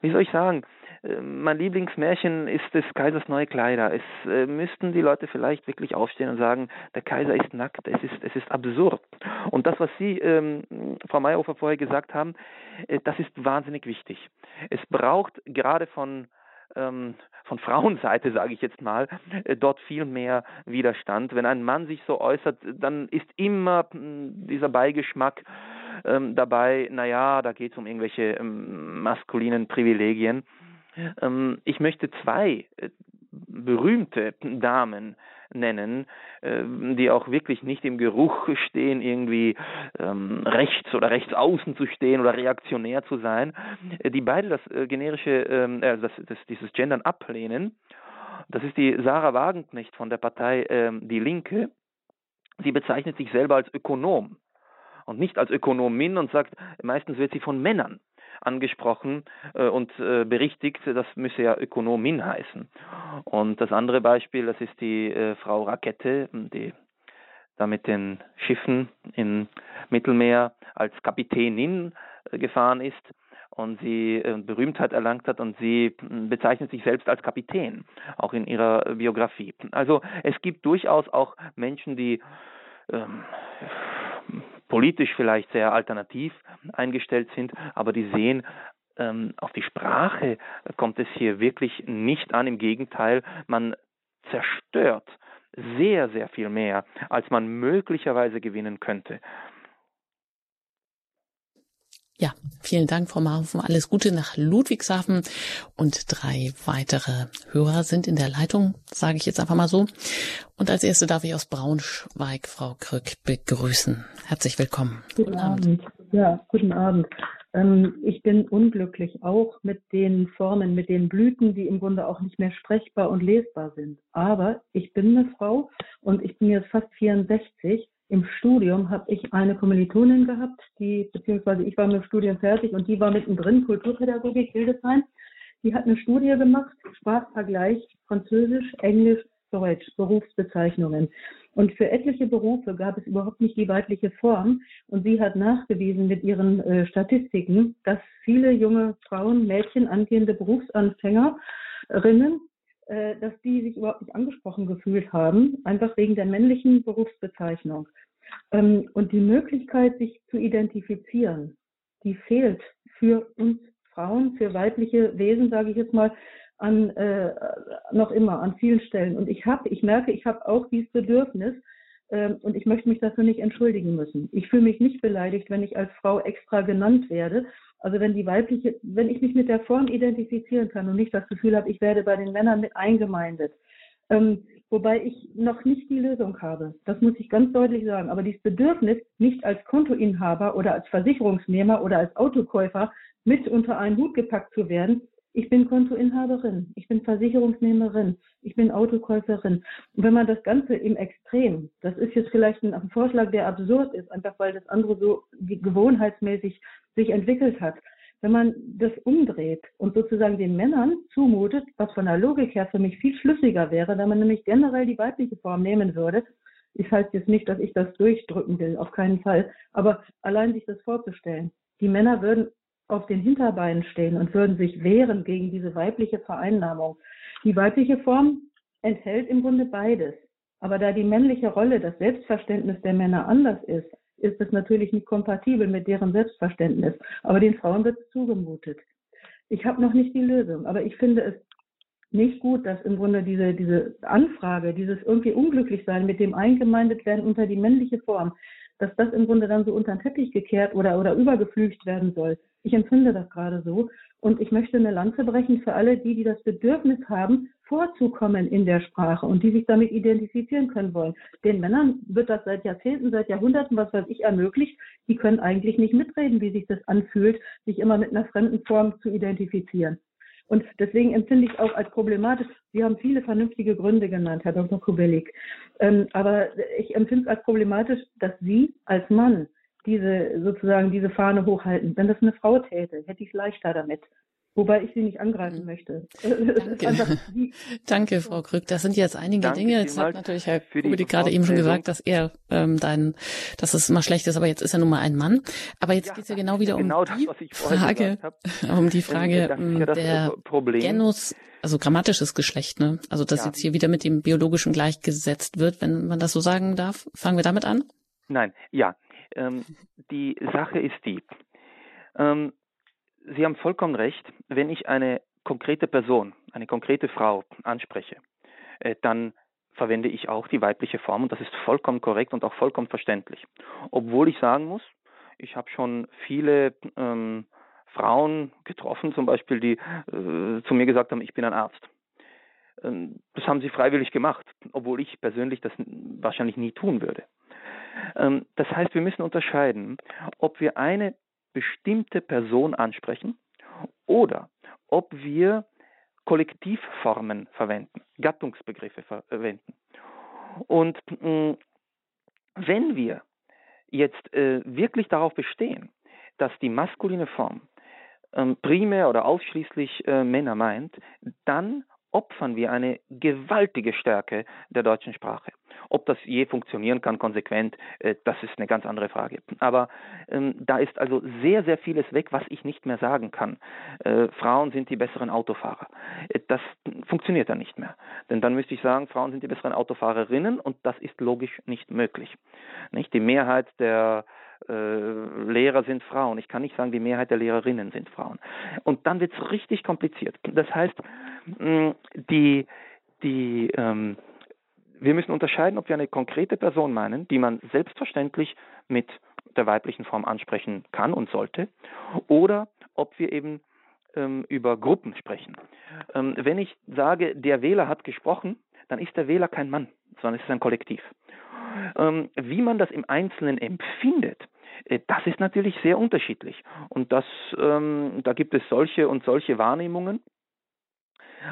wie soll ich sagen, äh, mein Lieblingsmärchen ist des Kaisers neue Kleider. Es äh, müssten die Leute vielleicht wirklich aufstehen und sagen, der Kaiser ist nackt, es ist, es ist absurd. Und das, was Sie, ähm, Frau Meyerhofer, vorher gesagt haben, äh, das ist wahnsinnig wichtig. Es braucht gerade von ähm, von Frauenseite, sage ich jetzt mal, äh, dort viel mehr Widerstand. Wenn ein Mann sich so äußert, dann ist immer hm, dieser Beigeschmack, ähm, dabei, naja, da geht es um irgendwelche ähm, maskulinen Privilegien. Ähm, ich möchte zwei äh, berühmte Damen nennen, äh, die auch wirklich nicht im Geruch stehen, irgendwie ähm, rechts oder rechts außen zu stehen oder reaktionär zu sein, äh, die beide das äh, generische, ähm, äh, das, das, dieses Gendern ablehnen. Das ist die Sarah Wagenknecht von der Partei ähm, Die Linke. Sie bezeichnet sich selber als Ökonom und nicht als Ökonomin und sagt, meistens wird sie von Männern angesprochen äh, und äh, berichtigt, das müsse ja Ökonomin heißen. Und das andere Beispiel, das ist die äh, Frau Rakete, die da mit den Schiffen im Mittelmeer als Kapitänin äh, gefahren ist und sie äh, Berühmtheit erlangt hat und sie bezeichnet sich selbst als Kapitän, auch in ihrer Biografie. Also es gibt durchaus auch Menschen, die ähm, politisch vielleicht sehr alternativ eingestellt sind, aber die sehen, ähm, auf die Sprache kommt es hier wirklich nicht an. Im Gegenteil, man zerstört sehr, sehr viel mehr, als man möglicherweise gewinnen könnte. Ja, vielen Dank, Frau Marhofen. Alles Gute nach Ludwigshafen. Und drei weitere Hörer sind in der Leitung, sage ich jetzt einfach mal so. Und als erste darf ich aus Braunschweig Frau Krück begrüßen. Herzlich willkommen. Guten, guten Abend. Abend. Ja, guten Abend. Ähm, ich bin unglücklich auch mit den Formen, mit den Blüten, die im Grunde auch nicht mehr sprechbar und lesbar sind. Aber ich bin eine Frau und ich bin jetzt fast 64 im Studium habe ich eine Kommilitonin gehabt, die, beziehungsweise ich war mit dem Studium fertig und die war mittendrin, Kulturpädagogik, Hildesheim. Die hat eine Studie gemacht, Sprachvergleich, Französisch, Englisch, Deutsch, Berufsbezeichnungen. Und für etliche Berufe gab es überhaupt nicht die weibliche Form. Und sie hat nachgewiesen mit ihren äh, Statistiken, dass viele junge Frauen, Mädchen, angehende Berufsanfängerinnen äh, dass die sich überhaupt nicht angesprochen gefühlt haben, einfach wegen der männlichen Berufsbezeichnung. Ähm, und die Möglichkeit, sich zu identifizieren, die fehlt für uns Frauen, für weibliche Wesen, sage ich jetzt mal, an äh, noch immer an vielen Stellen. Und ich habe, ich merke, ich habe auch dieses Bedürfnis, und ich möchte mich dafür nicht entschuldigen müssen. Ich fühle mich nicht beleidigt, wenn ich als Frau extra genannt werde, also wenn die weibliche, wenn ich mich mit der Form identifizieren kann und nicht das Gefühl habe, ich werde bei den Männern mit eingemeindet. Ähm, wobei ich noch nicht die Lösung habe. Das muss ich ganz deutlich sagen. Aber dieses Bedürfnis, nicht als Kontoinhaber oder als Versicherungsnehmer oder als Autokäufer mit unter einen Hut gepackt zu werden, ich bin Kontoinhaberin, ich bin Versicherungsnehmerin, ich bin Autokäuferin. Und wenn man das Ganze im Extrem, das ist jetzt vielleicht ein Vorschlag, der absurd ist, einfach weil das andere so gewohnheitsmäßig sich entwickelt hat. Wenn man das umdreht und sozusagen den Männern zumutet, was von der Logik her für mich viel schlüssiger wäre, wenn man nämlich generell die weibliche Form nehmen würde, ich heißt jetzt nicht, dass ich das durchdrücken will, auf keinen Fall, aber allein sich das vorzustellen. Die Männer würden auf den Hinterbeinen stehen und würden sich wehren gegen diese weibliche Vereinnahmung. Die weibliche Form enthält im Grunde beides. Aber da die männliche Rolle, das Selbstverständnis der Männer anders ist, ist es natürlich nicht kompatibel mit deren Selbstverständnis. Aber den Frauen wird es zugemutet. Ich habe noch nicht die Lösung, aber ich finde es nicht gut, dass im Grunde diese, diese Anfrage, dieses irgendwie unglücklich sein mit dem eingemeindet werden unter die männliche Form, dass das im Grunde dann so unter den Teppich gekehrt oder, oder übergeflücht werden soll. Ich empfinde das gerade so. Und ich möchte eine Lanze brechen für alle die, die das Bedürfnis haben, vorzukommen in der Sprache und die sich damit identifizieren können wollen. Den Männern wird das seit Jahrzehnten, seit Jahrhunderten, was weiß ich, ermöglicht. Die können eigentlich nicht mitreden, wie sich das anfühlt, sich immer mit einer fremden Form zu identifizieren. Und deswegen empfinde ich auch als problematisch. Sie haben viele vernünftige Gründe genannt, Herr Dr. Kubelik. Ähm, aber ich empfinde es als problematisch, dass Sie als Mann diese sozusagen diese Fahne hochhalten. Wenn das eine Frau täte, hätte ich es leichter damit. Wobei ich sie nicht angreifen mhm. möchte. Danke, Danke Frau Krück. Das sind jetzt einige Danke Dinge. Jetzt hat natürlich Herr Kubedi gerade eben schon gesagt, dass er ähm, dein, dass es immer schlecht ist, aber jetzt ist er nun mal ein Mann. Aber jetzt ja, geht es ja genau wieder um genau die das, Frage, um die Frage ja der Problem. Genus, also grammatisches Geschlecht, ne? Also das ja. jetzt hier wieder mit dem biologischen gleichgesetzt wird, wenn man das so sagen darf. Fangen wir damit an? Nein, ja. Ähm, die Sache ist die. Ähm, Sie haben vollkommen recht. Wenn ich eine konkrete Person, eine konkrete Frau anspreche, äh, dann verwende ich auch die weibliche Form und das ist vollkommen korrekt und auch vollkommen verständlich. Obwohl ich sagen muss, ich habe schon viele ähm, Frauen getroffen, zum Beispiel, die äh, zu mir gesagt haben, ich bin ein Arzt. Ähm, das haben sie freiwillig gemacht, obwohl ich persönlich das wahrscheinlich nie tun würde. Ähm, das heißt, wir müssen unterscheiden, ob wir eine bestimmte Person ansprechen oder ob wir Kollektivformen verwenden, Gattungsbegriffe verwenden. Und mm, wenn wir jetzt äh, wirklich darauf bestehen, dass die maskuline Form ähm, primär oder ausschließlich äh, Männer meint, dann opfern wir eine gewaltige Stärke der deutschen Sprache. Ob das je funktionieren kann, konsequent, äh, das ist eine ganz andere Frage. Aber ähm, da ist also sehr, sehr vieles weg, was ich nicht mehr sagen kann. Äh, Frauen sind die besseren Autofahrer. Äh, das funktioniert dann nicht mehr. Denn dann müsste ich sagen, Frauen sind die besseren Autofahrerinnen und das ist logisch nicht möglich. Nicht? Die Mehrheit der äh, Lehrer sind Frauen. Ich kann nicht sagen, die Mehrheit der Lehrerinnen sind Frauen. Und dann wird es richtig kompliziert. Das heißt, die, die, ähm, wir müssen unterscheiden, ob wir eine konkrete Person meinen, die man selbstverständlich mit der weiblichen Form ansprechen kann und sollte, oder ob wir eben ähm, über Gruppen sprechen. Ähm, wenn ich sage, der Wähler hat gesprochen, dann ist der Wähler kein Mann, sondern es ist ein Kollektiv. Ähm, wie man das im Einzelnen empfindet, äh, das ist natürlich sehr unterschiedlich. Und das, ähm, da gibt es solche und solche Wahrnehmungen.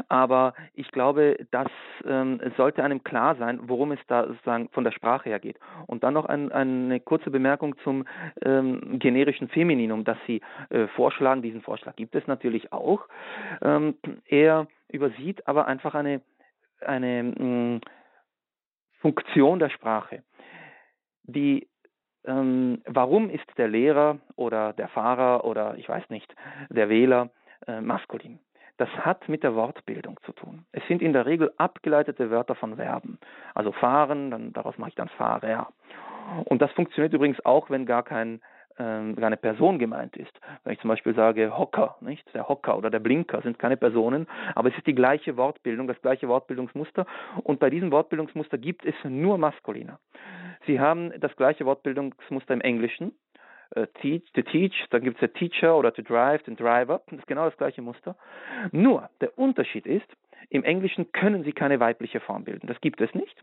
Aber ich glaube, das ähm, sollte einem klar sein, worum es da sozusagen von der Sprache her geht. Und dann noch ein, eine kurze Bemerkung zum ähm, generischen Femininum, das Sie äh, vorschlagen. Diesen Vorschlag gibt es natürlich auch. Ähm, er übersieht aber einfach eine, eine mh, mm, Funktion der Sprache. Die ähm, warum ist der Lehrer oder der Fahrer oder ich weiß nicht, der Wähler äh, maskulin? Das hat mit der Wortbildung zu tun. Es sind in der Regel abgeleitete Wörter von Verben. Also fahren, dann, daraus mache ich dann Fahrer. Und das funktioniert übrigens auch, wenn gar kein ähm, eine Person gemeint ist. Wenn ich zum Beispiel sage Hocker, nicht? Der Hocker oder der Blinker sind keine Personen, aber es ist die gleiche Wortbildung, das gleiche Wortbildungsmuster. Und bei diesem Wortbildungsmuster gibt es nur Maskuliner. Sie haben das gleiche Wortbildungsmuster im Englischen. Uh, teach, to teach, dann gibt es der Teacher oder to drive, den Driver. Das ist genau das gleiche Muster. Nur, der Unterschied ist, im Englischen können sie keine weibliche Form bilden. Das gibt es nicht.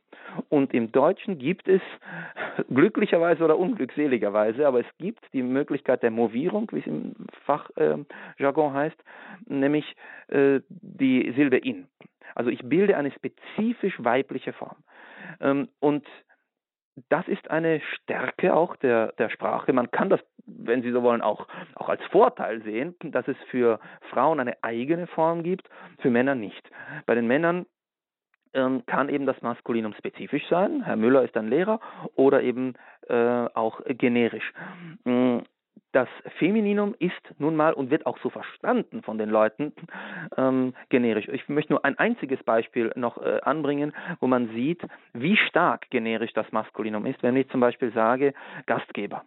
Und im Deutschen gibt es glücklicherweise oder unglückseligerweise, aber es gibt die Möglichkeit der Movierung, wie es im Fachjargon äh, heißt, nämlich äh, die Silbe in. Also ich bilde eine spezifisch weibliche Form. Ähm, und das ist eine Stärke auch der, der Sprache. Man kann das, wenn Sie so wollen, auch, auch als Vorteil sehen, dass es für Frauen eine eigene Form gibt, für Männer nicht. Bei den Männern ähm, kann eben das Maskulinum spezifisch sein. Herr Müller ist ein Lehrer oder eben äh, auch generisch. Mm, das Femininum ist nun mal und wird auch so verstanden von den Leuten ähm, generisch. Ich möchte nur ein einziges Beispiel noch äh, anbringen, wo man sieht, wie stark generisch das Maskulinum ist. Wenn ich zum Beispiel sage Gastgeber.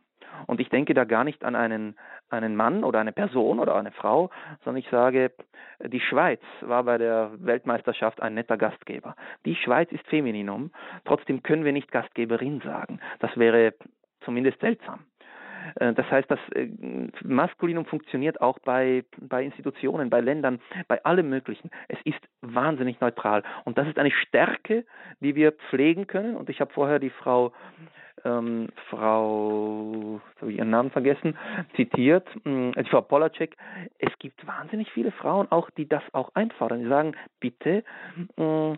Und ich denke da gar nicht an einen, einen Mann oder eine Person oder eine Frau, sondern ich sage, die Schweiz war bei der Weltmeisterschaft ein netter Gastgeber. Die Schweiz ist Femininum, trotzdem können wir nicht Gastgeberin sagen. Das wäre zumindest seltsam. Äh, das heißt, das äh, Maskulinum funktioniert auch bei, bei Institutionen, bei Ländern, bei allem Möglichen. Es ist wahnsinnig neutral. Und das ist eine Stärke, die wir pflegen können. Und ich habe vorher die Frau ähm, Frau, habe ich ihren Namen vergessen, zitiert, äh, die Frau Polacek, es gibt wahnsinnig viele Frauen auch, die das auch einfordern. Die sagen, bitte, äh,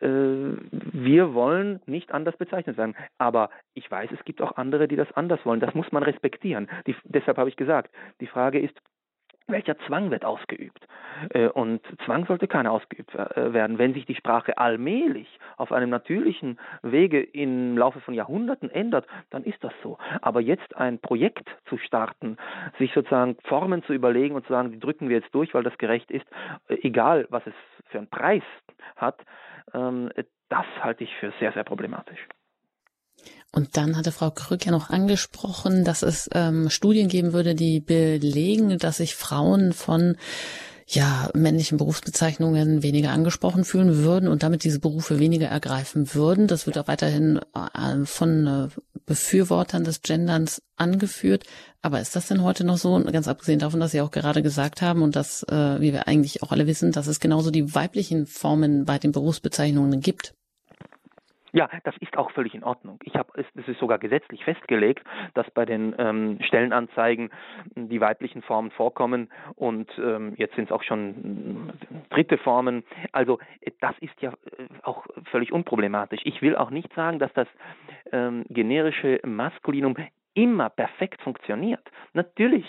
wir wollen nicht anders bezeichnet werden. Aber ich weiß, es gibt auch andere, die das anders wollen. Das muss man respektieren. Die, deshalb habe ich gesagt, die Frage ist, welcher Zwang wird ausgeübt? Äh, und Zwang sollte keiner ausgeübt äh, werden. Wenn sich die Sprache allmählich auf einem natürlichen Wege im Laufe von Jahrhunderten ändert, dann ist das so. Aber jetzt ein Projekt zu starten, sich sozusagen Formen zu überlegen und zu sagen, die drücken wir jetzt durch, weil das gerecht ist, äh, egal was es für einen Preis hat, ähm, das halte ich für sehr, sehr problematisch. Und dann hatte Frau Krück ja noch angesprochen, dass es ähm, Studien geben würde, die belegen, dass sich Frauen von ja, männlichen Berufsbezeichnungen weniger angesprochen fühlen würden und damit diese Berufe weniger ergreifen würden. Das wird auch weiterhin äh, von äh, Befürwortern des Genderns angeführt. Aber ist das denn heute noch so? Ganz abgesehen davon, dass Sie auch gerade gesagt haben und dass, äh, wie wir eigentlich auch alle wissen, dass es genauso die weiblichen Formen bei den Berufsbezeichnungen gibt. Ja, das ist auch völlig in Ordnung. Ich habe es, es ist sogar gesetzlich festgelegt, dass bei den ähm, Stellenanzeigen die weiblichen Formen vorkommen und ähm, jetzt sind es auch schon äh, dritte Formen. Also das ist ja äh, auch völlig unproblematisch. Ich will auch nicht sagen, dass das ähm, generische Maskulinum immer perfekt funktioniert. Natürlich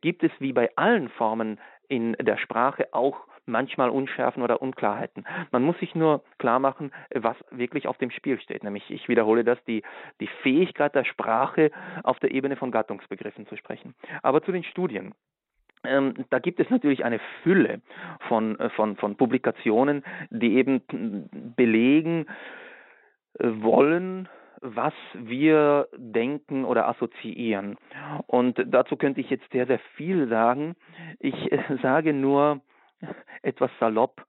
gibt es wie bei allen Formen in der Sprache auch manchmal Unschärfen oder Unklarheiten. Man muss sich nur klar machen, was wirklich auf dem Spiel steht. Nämlich, ich wiederhole das, die, die Fähigkeit der Sprache auf der Ebene von Gattungsbegriffen zu sprechen. Aber zu den Studien. Ähm, da gibt es natürlich eine Fülle von, äh, von, von Publikationen, die eben belegen äh, wollen, was wir denken oder assoziieren. Und dazu könnte ich jetzt sehr, sehr viel sagen. Ich äh, sage nur, etwas salopp,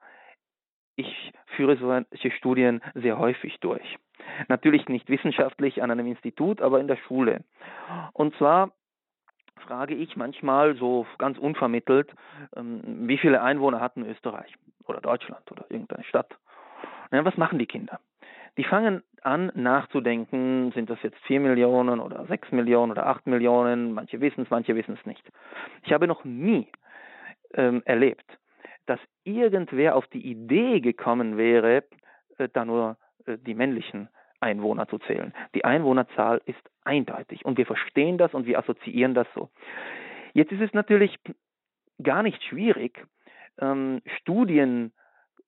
ich führe solche Studien sehr häufig durch. Natürlich nicht wissenschaftlich an einem Institut, aber in der Schule. Und zwar frage ich manchmal so ganz unvermittelt, ähm, wie viele Einwohner hat Österreich oder Deutschland oder irgendeine Stadt? was machen die Kinder? Die fangen an nachzudenken, sind das jetzt 4 Millionen oder 6 Millionen oder 8 Millionen, manche wissen es, manche wissen es nicht. Ich habe noch nie ähm, erlebt, dass irgendwer auf die Idee gekommen wäre, äh, da nur äh, die männlichen Einwohner zu zählen. Die Einwohnerzahl ist eindeutig und wir verstehen das und wir assoziieren das so. Jetzt ist es natürlich gar nicht schwierig, ähm, Studien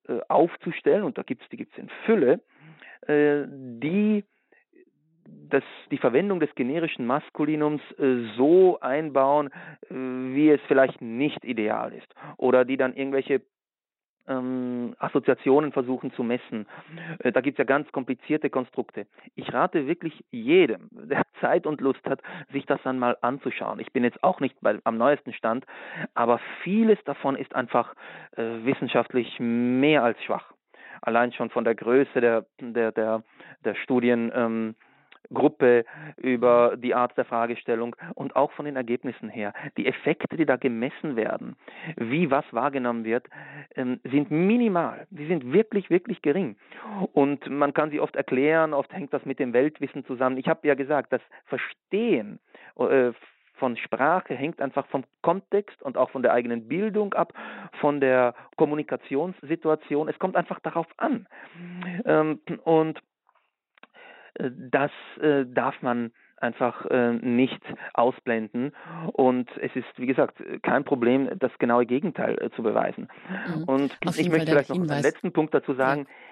äh, aufzustellen, und da gibt es die gibt's in Fülle, die das, die Verwendung des generischen Maskulinums äh, so einbauen, äh, wie es vielleicht nicht ideal ist. Oder die dann irgendwelche ähm, Assoziationen versuchen zu messen. Äh, da gibt es ja ganz komplizierte Konstrukte. Ich rate wirklich jedem, der Zeit und Lust hat, sich das dann mal anzuschauen. Ich bin jetzt auch nicht bei, am neuesten Stand, aber vieles davon ist einfach äh, wissenschaftlich mehr als schwach. Allein schon von der Größe der, der, der, der Studien. Ähm, Gruppe, über die Art der Fragestellung und auch von den Ergebnissen her. Die Effekte, die da gemessen werden, wie was wahrgenommen wird, ähm, sind minimal. Sie sind wirklich, wirklich gering. Und man kann sie oft erklären, oft hängt das mit dem Weltwissen zusammen. Ich habe ja gesagt, das Verstehen äh, von Sprache hängt einfach vom Kontext und auch von der eigenen Bildung ab, von der Kommunikationssituation. Es kommt einfach darauf an. Ähm, und das äh, darf man einfach äh, nicht ausblenden. Und es ist, wie gesagt, kein Problem, das genaue Gegenteil äh, zu beweisen. Mhm. Und Auf ich möchte vielleicht noch einen letzten Punkt dazu sagen. Ja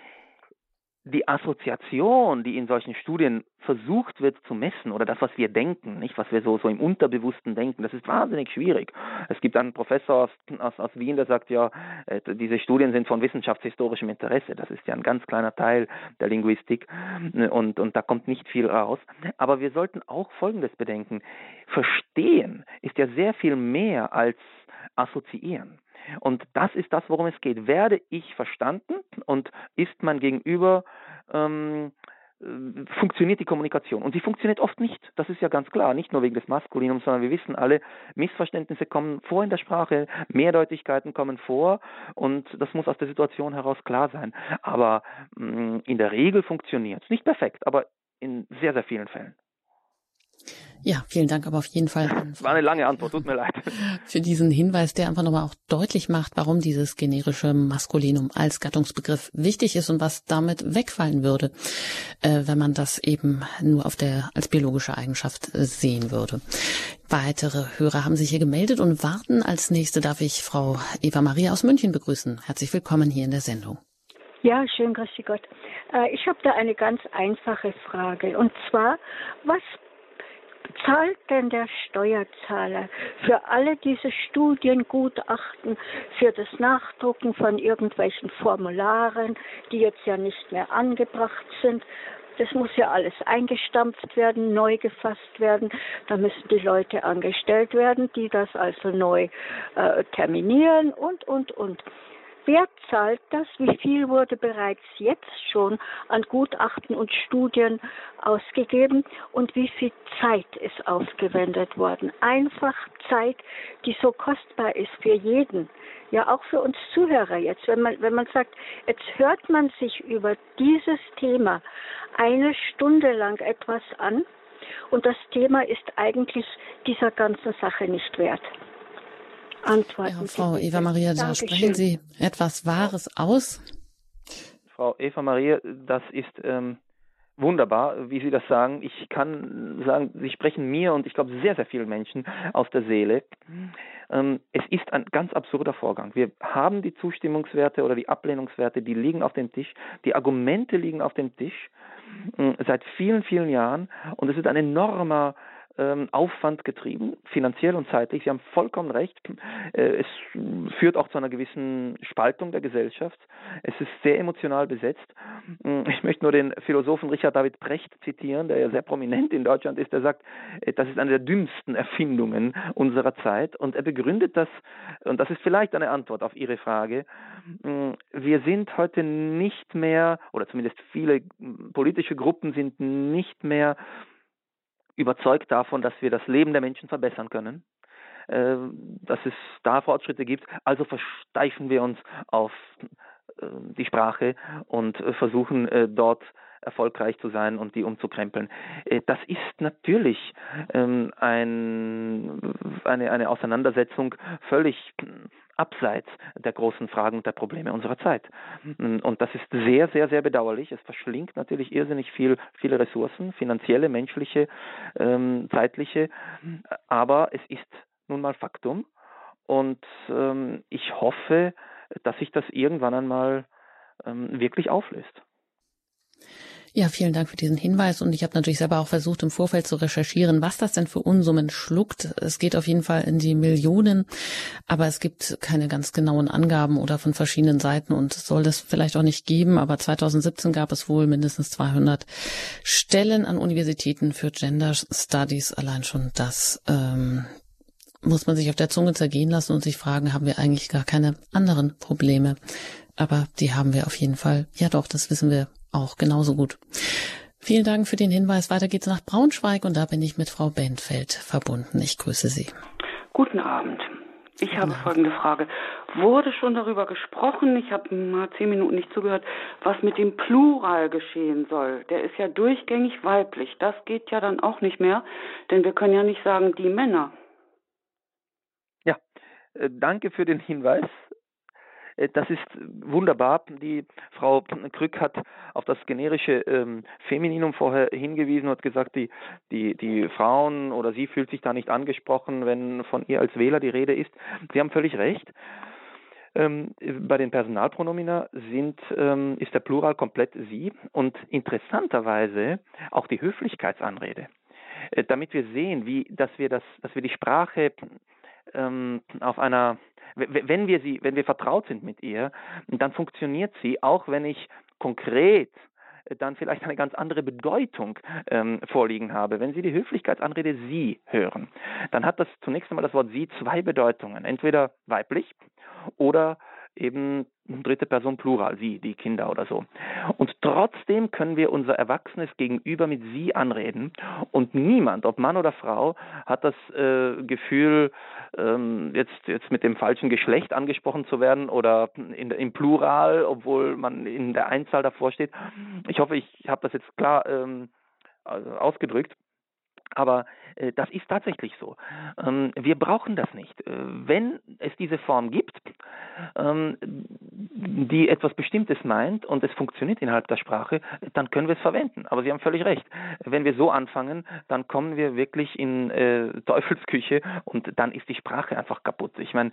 die Assoziation, die in solchen Studien versucht wird zu messen, oder das, was wir denken, nicht, was wir so, so im Unterbewussten denken, das ist wahnsinnig schwierig. Es gibt einen Professor aus, aus, aus Wien, der sagt ja, äh, diese Studien sind von wissenschaftshistorischem Interesse. Das ist ja ein ganz kleiner Teil der Linguistik und, und da kommt nicht viel raus. Aber wir sollten auch Folgendes bedenken. Verstehen ist ja sehr viel mehr als assoziieren. Und das ist das, worum es geht. Werde ich verstanden und ist mein Gegenüber ähm, äh, funktioniert die Kommunikation. Und sie funktioniert oft nicht. Das ist ja ganz klar. Nicht nur wegen des Maskulinums, sondern wir wissen alle, Missverständnisse kommen vor in der Sprache, Mehrdeutigkeiten kommen vor und das muss aus der Situation heraus klar sein. Aber mh, mm, in der Regel funktioniert es. Nicht perfekt, aber in sehr, sehr vielen Fällen. Ja, vielen Dank aber auf jeden Fall. Das war eine lange Antwort, tut mir leid. Für diesen Hinweis, der einfach nochmal auch deutlich macht, warum dieses generische Maskulinum als Gattungsbegriff wichtig ist und was damit wegfallen würde, äh, wenn man das eben nur auf der, als biologische Eigenschaft sehen würde. Weitere Hörer haben sich hier gemeldet und warten. Als nächste darf ich Frau Eva Maria aus München begrüßen. Herzlich willkommen hier in der Sendung. Ja, schön, grüß Gott. Äh, ich habe da eine ganz einfache Frage. Und zwar, was zahlt denn der Steuerzahler für alle diese Studiengutachten, für das Nachdrucken von irgendwelchen Formularen, die jetzt ja nicht mehr angebracht sind? Das muss ja alles eingestampft werden, neu gefasst werden. Da müssen die Leute angestellt werden, die das also neu äh, terminieren und, und, und. Wer zahlt das? Wie viel wurde bereits jetzt schon an Gutachten und Studien ausgegeben und wie viel Zeit ist aufgewendet worden? Einfach Zeit, die so kostbar ist für jeden. Ja, auch für uns Zuhörer jetzt. Wenn man, wenn man sagt, jetzt hört man sich über dieses Thema eine Stunde lang etwas an und das Thema ist eigentlich dieser ganzen Sache nicht wert antworten. Ja, Frau Eva Maria, da sprechen Sie etwas Wahres aus. Frau Eva Maria, das ist ähm, wunderbar, wie Sie das sagen. Ich kann sagen, Sie sprechen mir und ich glaube sehr, sehr vielen Menschen aus der Seele. Ähm, es ist ein ganz absurder Vorgang. Wir haben die Zustimmungswerte oder die Ablehnungswerte, die liegen auf dem Tisch, die Argumente liegen auf dem Tisch äh, seit vielen, vielen Jahren und es ist ein enormer ähm, Aufwand getrieben, finanziell und zeitlich. Sie haben vollkommen recht. Äh, es führt auch zu einer gewissen Spaltung der Gesellschaft. Es ist sehr emotional besetzt. Mm, ich möchte nur den Philosophen Richard David Brecht zitieren, der ja sehr prominent in Deutschland ist. Der sagt, äh, das ist eine der dümmsten Erfindungen unserer Zeit. Und er begründet das, und das ist vielleicht eine Antwort auf Ihre Frage. Mm, wir sind heute nicht mehr, oder zumindest viele politische Gruppen sind nicht mehr überzeugt davon, dass wir das Leben der Menschen verbessern können, äh, dass es da Fortschritte gibt. Also versteifen wir uns auf äh, die Sprache und äh, versuchen dort erfolgreich zu sein und die umzukrempeln. Das ist natürlich ähm, ein, eine, eine Auseinandersetzung völlig abseits der großen Fragen und der Probleme unserer Zeit. Und das ist sehr, sehr, sehr bedauerlich. Es verschlingt natürlich irrsinnig viel, viele Ressourcen, finanzielle, menschliche, ähm, zeitliche, aber es ist nun mal Faktum. Und ähm, ich hoffe, dass sich das irgendwann einmal ähm, wirklich auflöst. Ja, vielen Dank für diesen Hinweis. Und ich habe natürlich selber auch versucht, im Vorfeld zu recherchieren, was das denn für Unsummen schluckt. Es geht auf jeden Fall in die Millionen, aber es gibt keine ganz genauen Angaben oder von verschiedenen Seiten und soll das vielleicht auch nicht geben. Aber 2017 gab es wohl mindestens 200 Stellen an Universitäten für Gender Studies. Allein schon das ähm, muss man sich auf der Zunge zergehen lassen und sich fragen, haben wir eigentlich gar keine anderen Probleme? Aber die haben wir auf jeden Fall. Ja doch, das wissen wir auch genauso gut. Vielen Dank für den Hinweis. Weiter geht's nach Braunschweig und da bin ich mit Frau Bentfeld verbunden. Ich grüße Sie. Guten Abend. Ich habe ja. folgende Frage. Wurde schon darüber gesprochen, ich habe mal zehn Minuten nicht zugehört, was mit dem Plural geschehen soll? Der ist ja durchgängig weiblich. Das geht ja dann auch nicht mehr, denn wir können ja nicht sagen, die Männer. Ja, äh, danke für den Hinweis. Äh, das ist wunderbar. Die Frau Krück hat auf das generische ähm, Femininum vorher hingewiesen und hat gesagt, die, die, die Frauen oder sie fühlt sich da nicht angesprochen, wenn von ihr als Wähler die Rede ist. Sie haben völlig recht. Ähm, bei den Personalpronomina sind, ähm, ist der Plural komplett sie und interessanterweise auch die Höflichkeitsanrede. Äh, damit wir sehen, wie, dass wir das, dass wir die Sprache ähm, auf einer wenn wir sie, wenn wir vertraut sind mit ihr, dann funktioniert sie, auch wenn ich konkret äh, dann vielleicht eine ganz andere Bedeutung ähm, vorliegen habe. Wenn Sie die Höflichkeitsanrede Sie hören, dann hat das zunächst einmal das Wort Sie zwei Bedeutungen. Entweder weiblich oder eben dritte Person Plural, sie, die Kinder oder so. Und trotzdem können wir unser erwachsenes Gegenüber mit sie anreden und niemand, ob Mann oder Frau, hat das äh, Gefühl, ähm, jetzt, jetzt mit dem falschen Geschlecht angesprochen zu werden oder in, im Plural, obwohl man in der Einzahl davor steht. Ich hoffe, ich habe das jetzt klar ähm, ausgedrückt. Aber äh, das ist tatsächlich so. Ähm, wir brauchen das nicht. Äh, wenn es diese Form gibt, ähm, die etwas Bestimmtes meint und es funktioniert innerhalb der Sprache, dann können wir es verwenden. Aber Sie haben völlig recht. Wenn wir so anfangen, dann kommen wir wirklich in äh, Teufelsküche und dann ist die Sprache einfach kaputt. Ich meine,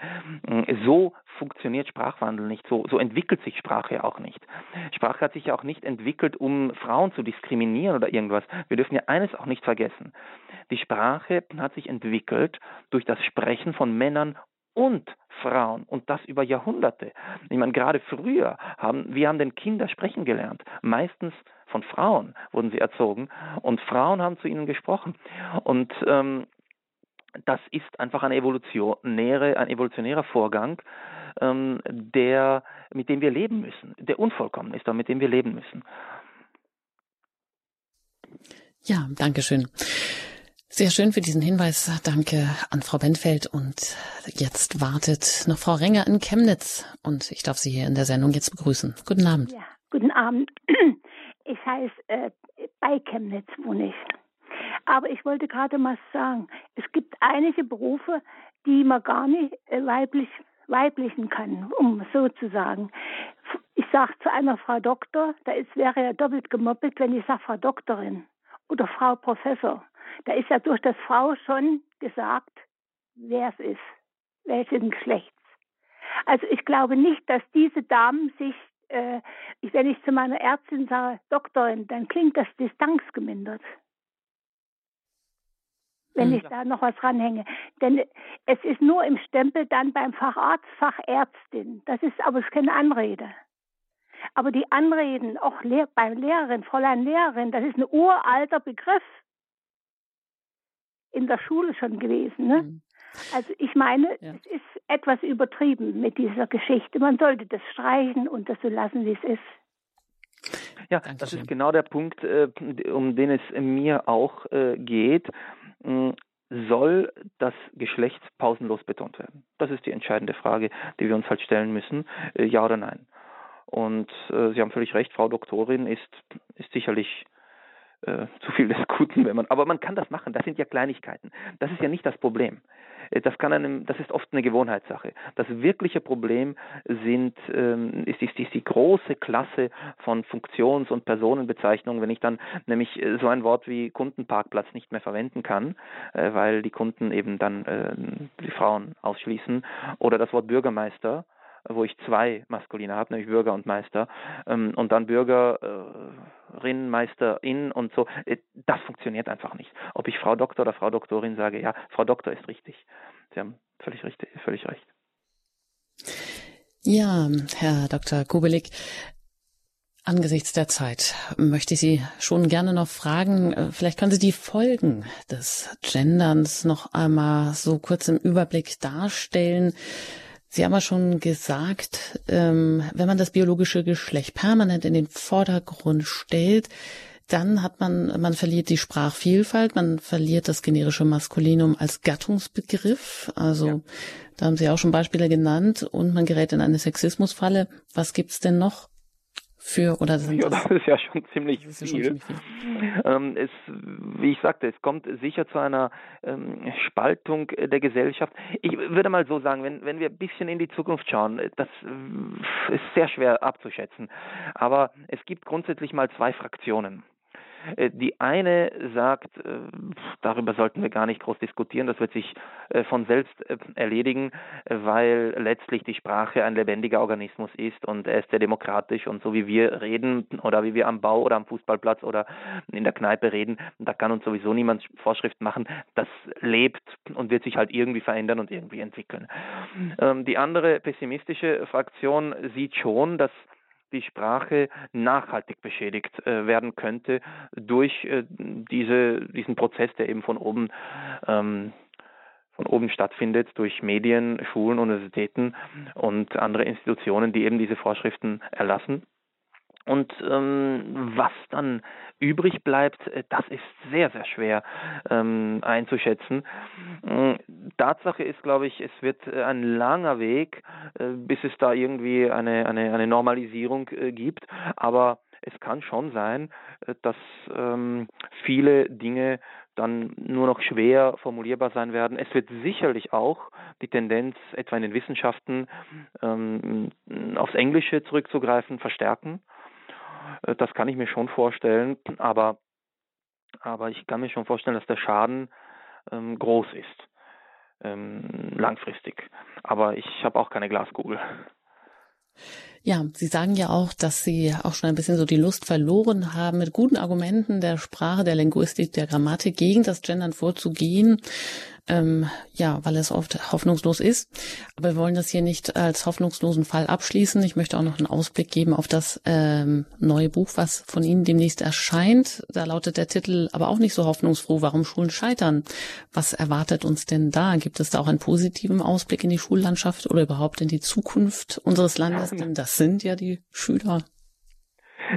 so funktioniert Sprachwandel nicht, so, so entwickelt sich Sprache auch nicht. Sprache hat sich ja auch nicht entwickelt, um Frauen zu diskriminieren oder irgendwas. Wir dürfen ja eines auch nicht vergessen. Die Sprache hat sich entwickelt durch das Sprechen von Männern und Frauen und das über Jahrhunderte. Ich meine, gerade früher haben wir haben den Kinder sprechen gelernt. Meistens von Frauen wurden sie erzogen und Frauen haben zu ihnen gesprochen. Und ähm, das ist einfach ein evolutionäre, ein evolutionärer Vorgang, ähm, der, mit dem wir leben müssen, der unvollkommen ist, aber mit dem wir leben müssen. Ja, danke schön. Sehr schön für diesen Hinweis. Danke an Frau Benfeld. Und jetzt wartet noch Frau Renger in Chemnitz. Und ich darf Sie hier in der Sendung jetzt begrüßen. Guten Abend. Ja, guten Abend. Ich heiße, äh, bei Chemnitz wohne ich. Aber ich wollte gerade mal sagen, es gibt einige Berufe, die man gar nicht äh, weiblich, weiblichen kann, um so zu sagen. Ich sage zu einer Frau Doktor, da ist, wäre ja doppelt gemoppelt, wenn ich sage Frau Doktorin oder Frau Professor. Da ist ja durch das Frau schon gesagt, wer es ist, welchen Geschlechts. Also ich glaube nicht, dass diese Damen sich, äh, wenn ich zu meiner Ärztin sage, Doktorin, dann klingt das distanzgemindert. Wenn hm. ich da noch was ranhänge. Denn es ist nur im Stempel dann beim Facharzt, Fachärztin. Das ist aber keine Anrede. Aber die Anreden, auch Lehr beim Lehrerin, Fräulein Lehrerin, das ist ein uralter Begriff in der Schule schon gewesen. Ne? Mhm. Also ich meine, ja. es ist etwas übertrieben mit dieser Geschichte. Man sollte das streichen und das so lassen, wie es ist. Ja, Dankeschön. das ist genau der Punkt, äh, um den es mir auch äh, geht. Hm, soll das Geschlecht pausenlos betont werden? Das ist die entscheidende Frage, die wir uns halt stellen müssen. Äh, ja oder nein? Und Sie haben völlig recht, Frau Doktorin ist, ist sicherlich äh, zu viel des Guten, wenn man, aber man kann das machen, das sind ja Kleinigkeiten. Das ist ja nicht das Problem. Äh, das kann einem, das ist oft eine Gewohnheitssache. Das wirkliche Problem sind, ähm, ist, ist, ist die große Klasse von Funktions- und Personenbezeichnungen, wenn ich dann nämlich äh, so ein Wort wie Kundenparkplatz nicht mehr verwenden kann, äh, weil die Kunden eben dann äh, die Frauen ausschließen, oder das Wort Bürgermeister, wo ich zwei Maskuline habe, nämlich Bürger und Meister, ähm, und dann Bürgerin, Meisterin und so. Äh, das funktioniert einfach nicht. Ob ich Frau Doktor oder Frau Doktorin sage, ja, Frau Doktor ist richtig. Sie haben völlig, richtig, völlig recht. Ja, Herr Dr. Kubelik, Angesichts der Zeit möchte ich Sie schon gerne noch fragen, äh, vielleicht können Sie die Folgen des Genderns noch einmal so kurz im Überblick darstellen. Sie haben ja schon gesagt, ähm, wenn man das biologische Geschlecht permanent in den Vordergrund stellt, dann hat man, man verliert die Sprachvielfalt, man verliert das generische Maskulinum als Gattungsbegriff. Also ja. da haben Sie auch schon Beispiele genannt und man gerät in eine Sexismusfalle. Was gibt's denn noch? Für oder sind ja, das, das ist ja schon ziemlich viel. Schon ziemlich viel. Ähm, es, wie ich sagte, es kommt sicher zu einer ähm, Spaltung der Gesellschaft. Ich würde mal so sagen, wenn, wenn wir ein bisschen in die Zukunft schauen, das äh, ist sehr schwer abzuschätzen. Aber es gibt grundsätzlich mal zwei Fraktionen. Äh, die eine sagt, äh, darüber sollten wir gar nicht groß diskutieren, das wird sich äh, von selbst erledigen, weil letztlich die Sprache ein lebendiger Organismus ist und er ist sehr demokratisch und so wie wir reden oder wie wir am Bau oder am Fußballplatz oder in der Kneipe reden, da kann uns sowieso niemand Vorschriften machen. Das lebt und wird sich halt irgendwie verändern und irgendwie entwickeln. Ähm, die andere pessimistische Fraktion sieht schon, dass die Sprache nachhaltig beschädigt äh, werden könnte durch äh, diese, diesen Prozess, der eben von oben ähm, von oben stattfindet durch Medien, Schulen, Universitäten und andere Institutionen, die eben diese Vorschriften erlassen. Und ähm, was dann übrig bleibt, äh, das ist sehr, sehr schwer ähm, einzuschätzen. Ähm, Tatsache ist, glaube ich, es wird äh, ein langer Weg, äh, bis es da irgendwie eine, eine, eine Normalisierung äh, gibt. Aber es kann schon sein, äh, dass ähm, viele Dinge dann nur noch schwer formulierbar sein werden. Es wird sicherlich auch die Tendenz, etwa in den Wissenschaften, ähm, aufs Englische zurückzugreifen, verstärken. Äh, das kann ich mir schon vorstellen, aber, aber ich kann mir schon vorstellen, dass der Schaden ähm, groß ist, ähm, langfristig. Aber ich habe auch keine Glaskugel. Ja, Sie sagen ja auch, dass Sie auch schon ein bisschen so die Lust verloren haben, mit guten Argumenten der Sprache, der Linguistik, der Grammatik gegen das Gendern vorzugehen ähm, ja, weil es oft hoffnungslos ist. Aber wir wollen das hier nicht als hoffnungslosen Fall abschließen. Ich möchte auch noch einen Ausblick geben auf das ähm, neue Buch, was von Ihnen demnächst erscheint. Da lautet der Titel aber auch nicht so hoffnungsfroh, warum Schulen scheitern. Was erwartet uns denn da? Gibt es da auch einen positiven Ausblick in die Schullandschaft oder überhaupt in die Zukunft unseres Landes? Denn das sind ja die Schüler.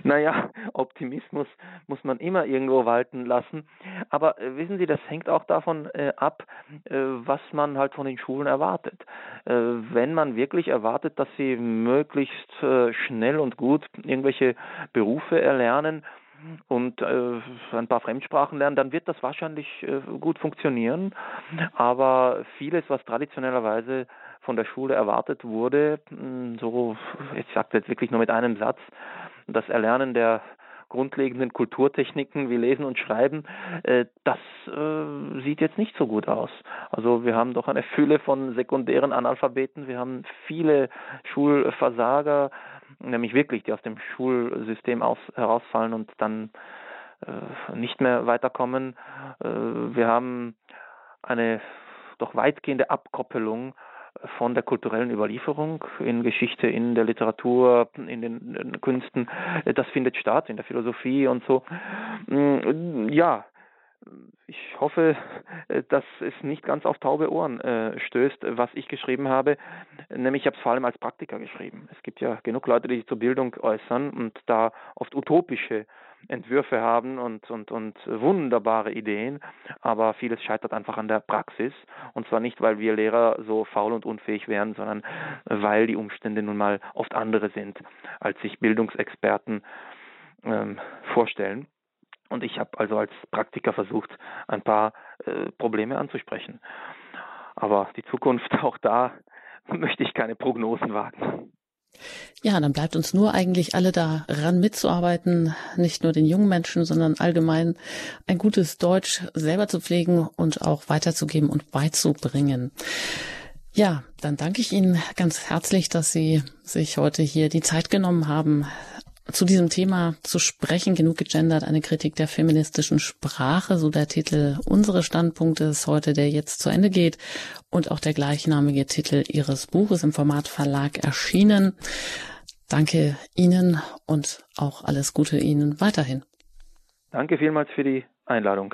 Naja, Optimismus muss man immer irgendwo walten lassen. Aber äh, wissen Sie, das hängt auch davon äh, ab, äh, was man halt von den Schulen erwartet. Äh, wenn man wirklich erwartet, dass sie möglichst äh, schnell und gut irgendwelche Berufe erlernen, und äh, ein paar Fremdsprachen lernen, dann wird das wahrscheinlich äh, gut funktionieren. Aber vieles, was traditionellerweise von der Schule erwartet wurde, so, ich sage jetzt wirklich nur mit einem Satz, das Erlernen der grundlegenden Kulturtechniken wie Lesen und Schreiben, äh, das äh, sieht jetzt nicht so gut aus. Also wir haben doch eine Fülle von sekundären Analphabeten, wir haben viele Schulversager, nämlich wirklich, die aus dem Schulsystem aus, herausfallen und dann äh, nicht mehr weiterkommen. Wir haben eine doch weitgehende Abkoppelung von der kulturellen Überlieferung in Geschichte, in der Literatur, in den, Künsten. Das findet statt, in der Philosophie und so. Mm, ja, ich hoffe, dass es nicht ganz auf taube Ohren äh, stößt, was ich geschrieben habe. Nämlich, ich habe es vor allem als Praktiker geschrieben. Es gibt ja genug Leute, die sich zur Bildung äußern und da oft utopische Entwürfe haben und, und, und wunderbare Ideen, aber vieles scheitert einfach an der Praxis. Und zwar nicht, weil wir Lehrer so faul und unfähig wären, sondern weil die Umstände nun mal oft andere sind, als sich Bildungsexperten ähm, vorstellen. Und ich habe also als Praktiker versucht, ein paar äh, Probleme anzusprechen. Aber die Zukunft, auch da möchte ich keine Prognosen wagen. Ja, dann bleibt uns nur eigentlich alle daran mitzuarbeiten, nicht nur den jungen Menschen, sondern allgemein ein gutes Deutsch selber zu pflegen und auch weiterzugeben und beizubringen. Ja, dann danke ich Ihnen ganz herzlich, dass Sie sich heute hier die Zeit genommen haben, zu diesem Thema zu sprechen, genug gegendert, eine Kritik der feministischen Sprache, so der Titel Unsere Standpunkte ist heute, der jetzt zu Ende geht und auch der gleichnamige Titel Ihres Buches im Format Verlag erschienen. Danke Ihnen und auch alles Gute Ihnen weiterhin. Danke vielmals für die Einladung.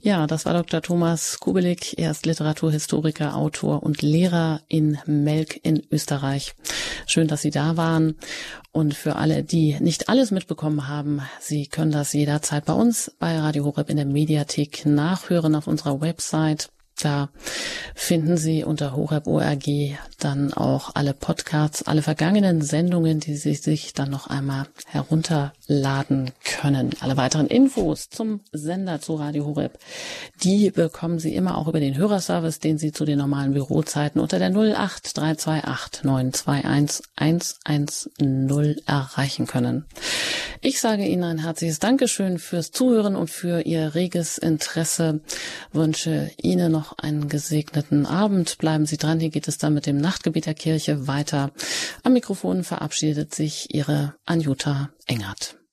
Ja, das war Dr. Thomas Kubelik. Er ist Literaturhistoriker, Autor und Lehrer in Melk in Österreich. Schön, dass Sie da waren. Und für alle, die nicht alles mitbekommen haben, Sie können das jederzeit bei uns bei Radio Horeb in der Mediathek nachhören auf unserer Website da finden Sie unter horeb.org dann auch alle Podcasts, alle vergangenen Sendungen, die Sie sich dann noch einmal herunterladen können. Alle weiteren Infos zum Sender zu Radio Horeb, die bekommen Sie immer auch über den Hörerservice, den Sie zu den normalen Bürozeiten unter der 08328 921 110 erreichen können. Ich sage Ihnen ein herzliches Dankeschön fürs Zuhören und für Ihr reges Interesse. Wünsche Ihnen noch einen gesegneten Abend. Bleiben Sie dran, hier geht es dann mit dem Nachtgebet der Kirche weiter. Am Mikrofon verabschiedet sich Ihre Anjuta Engert.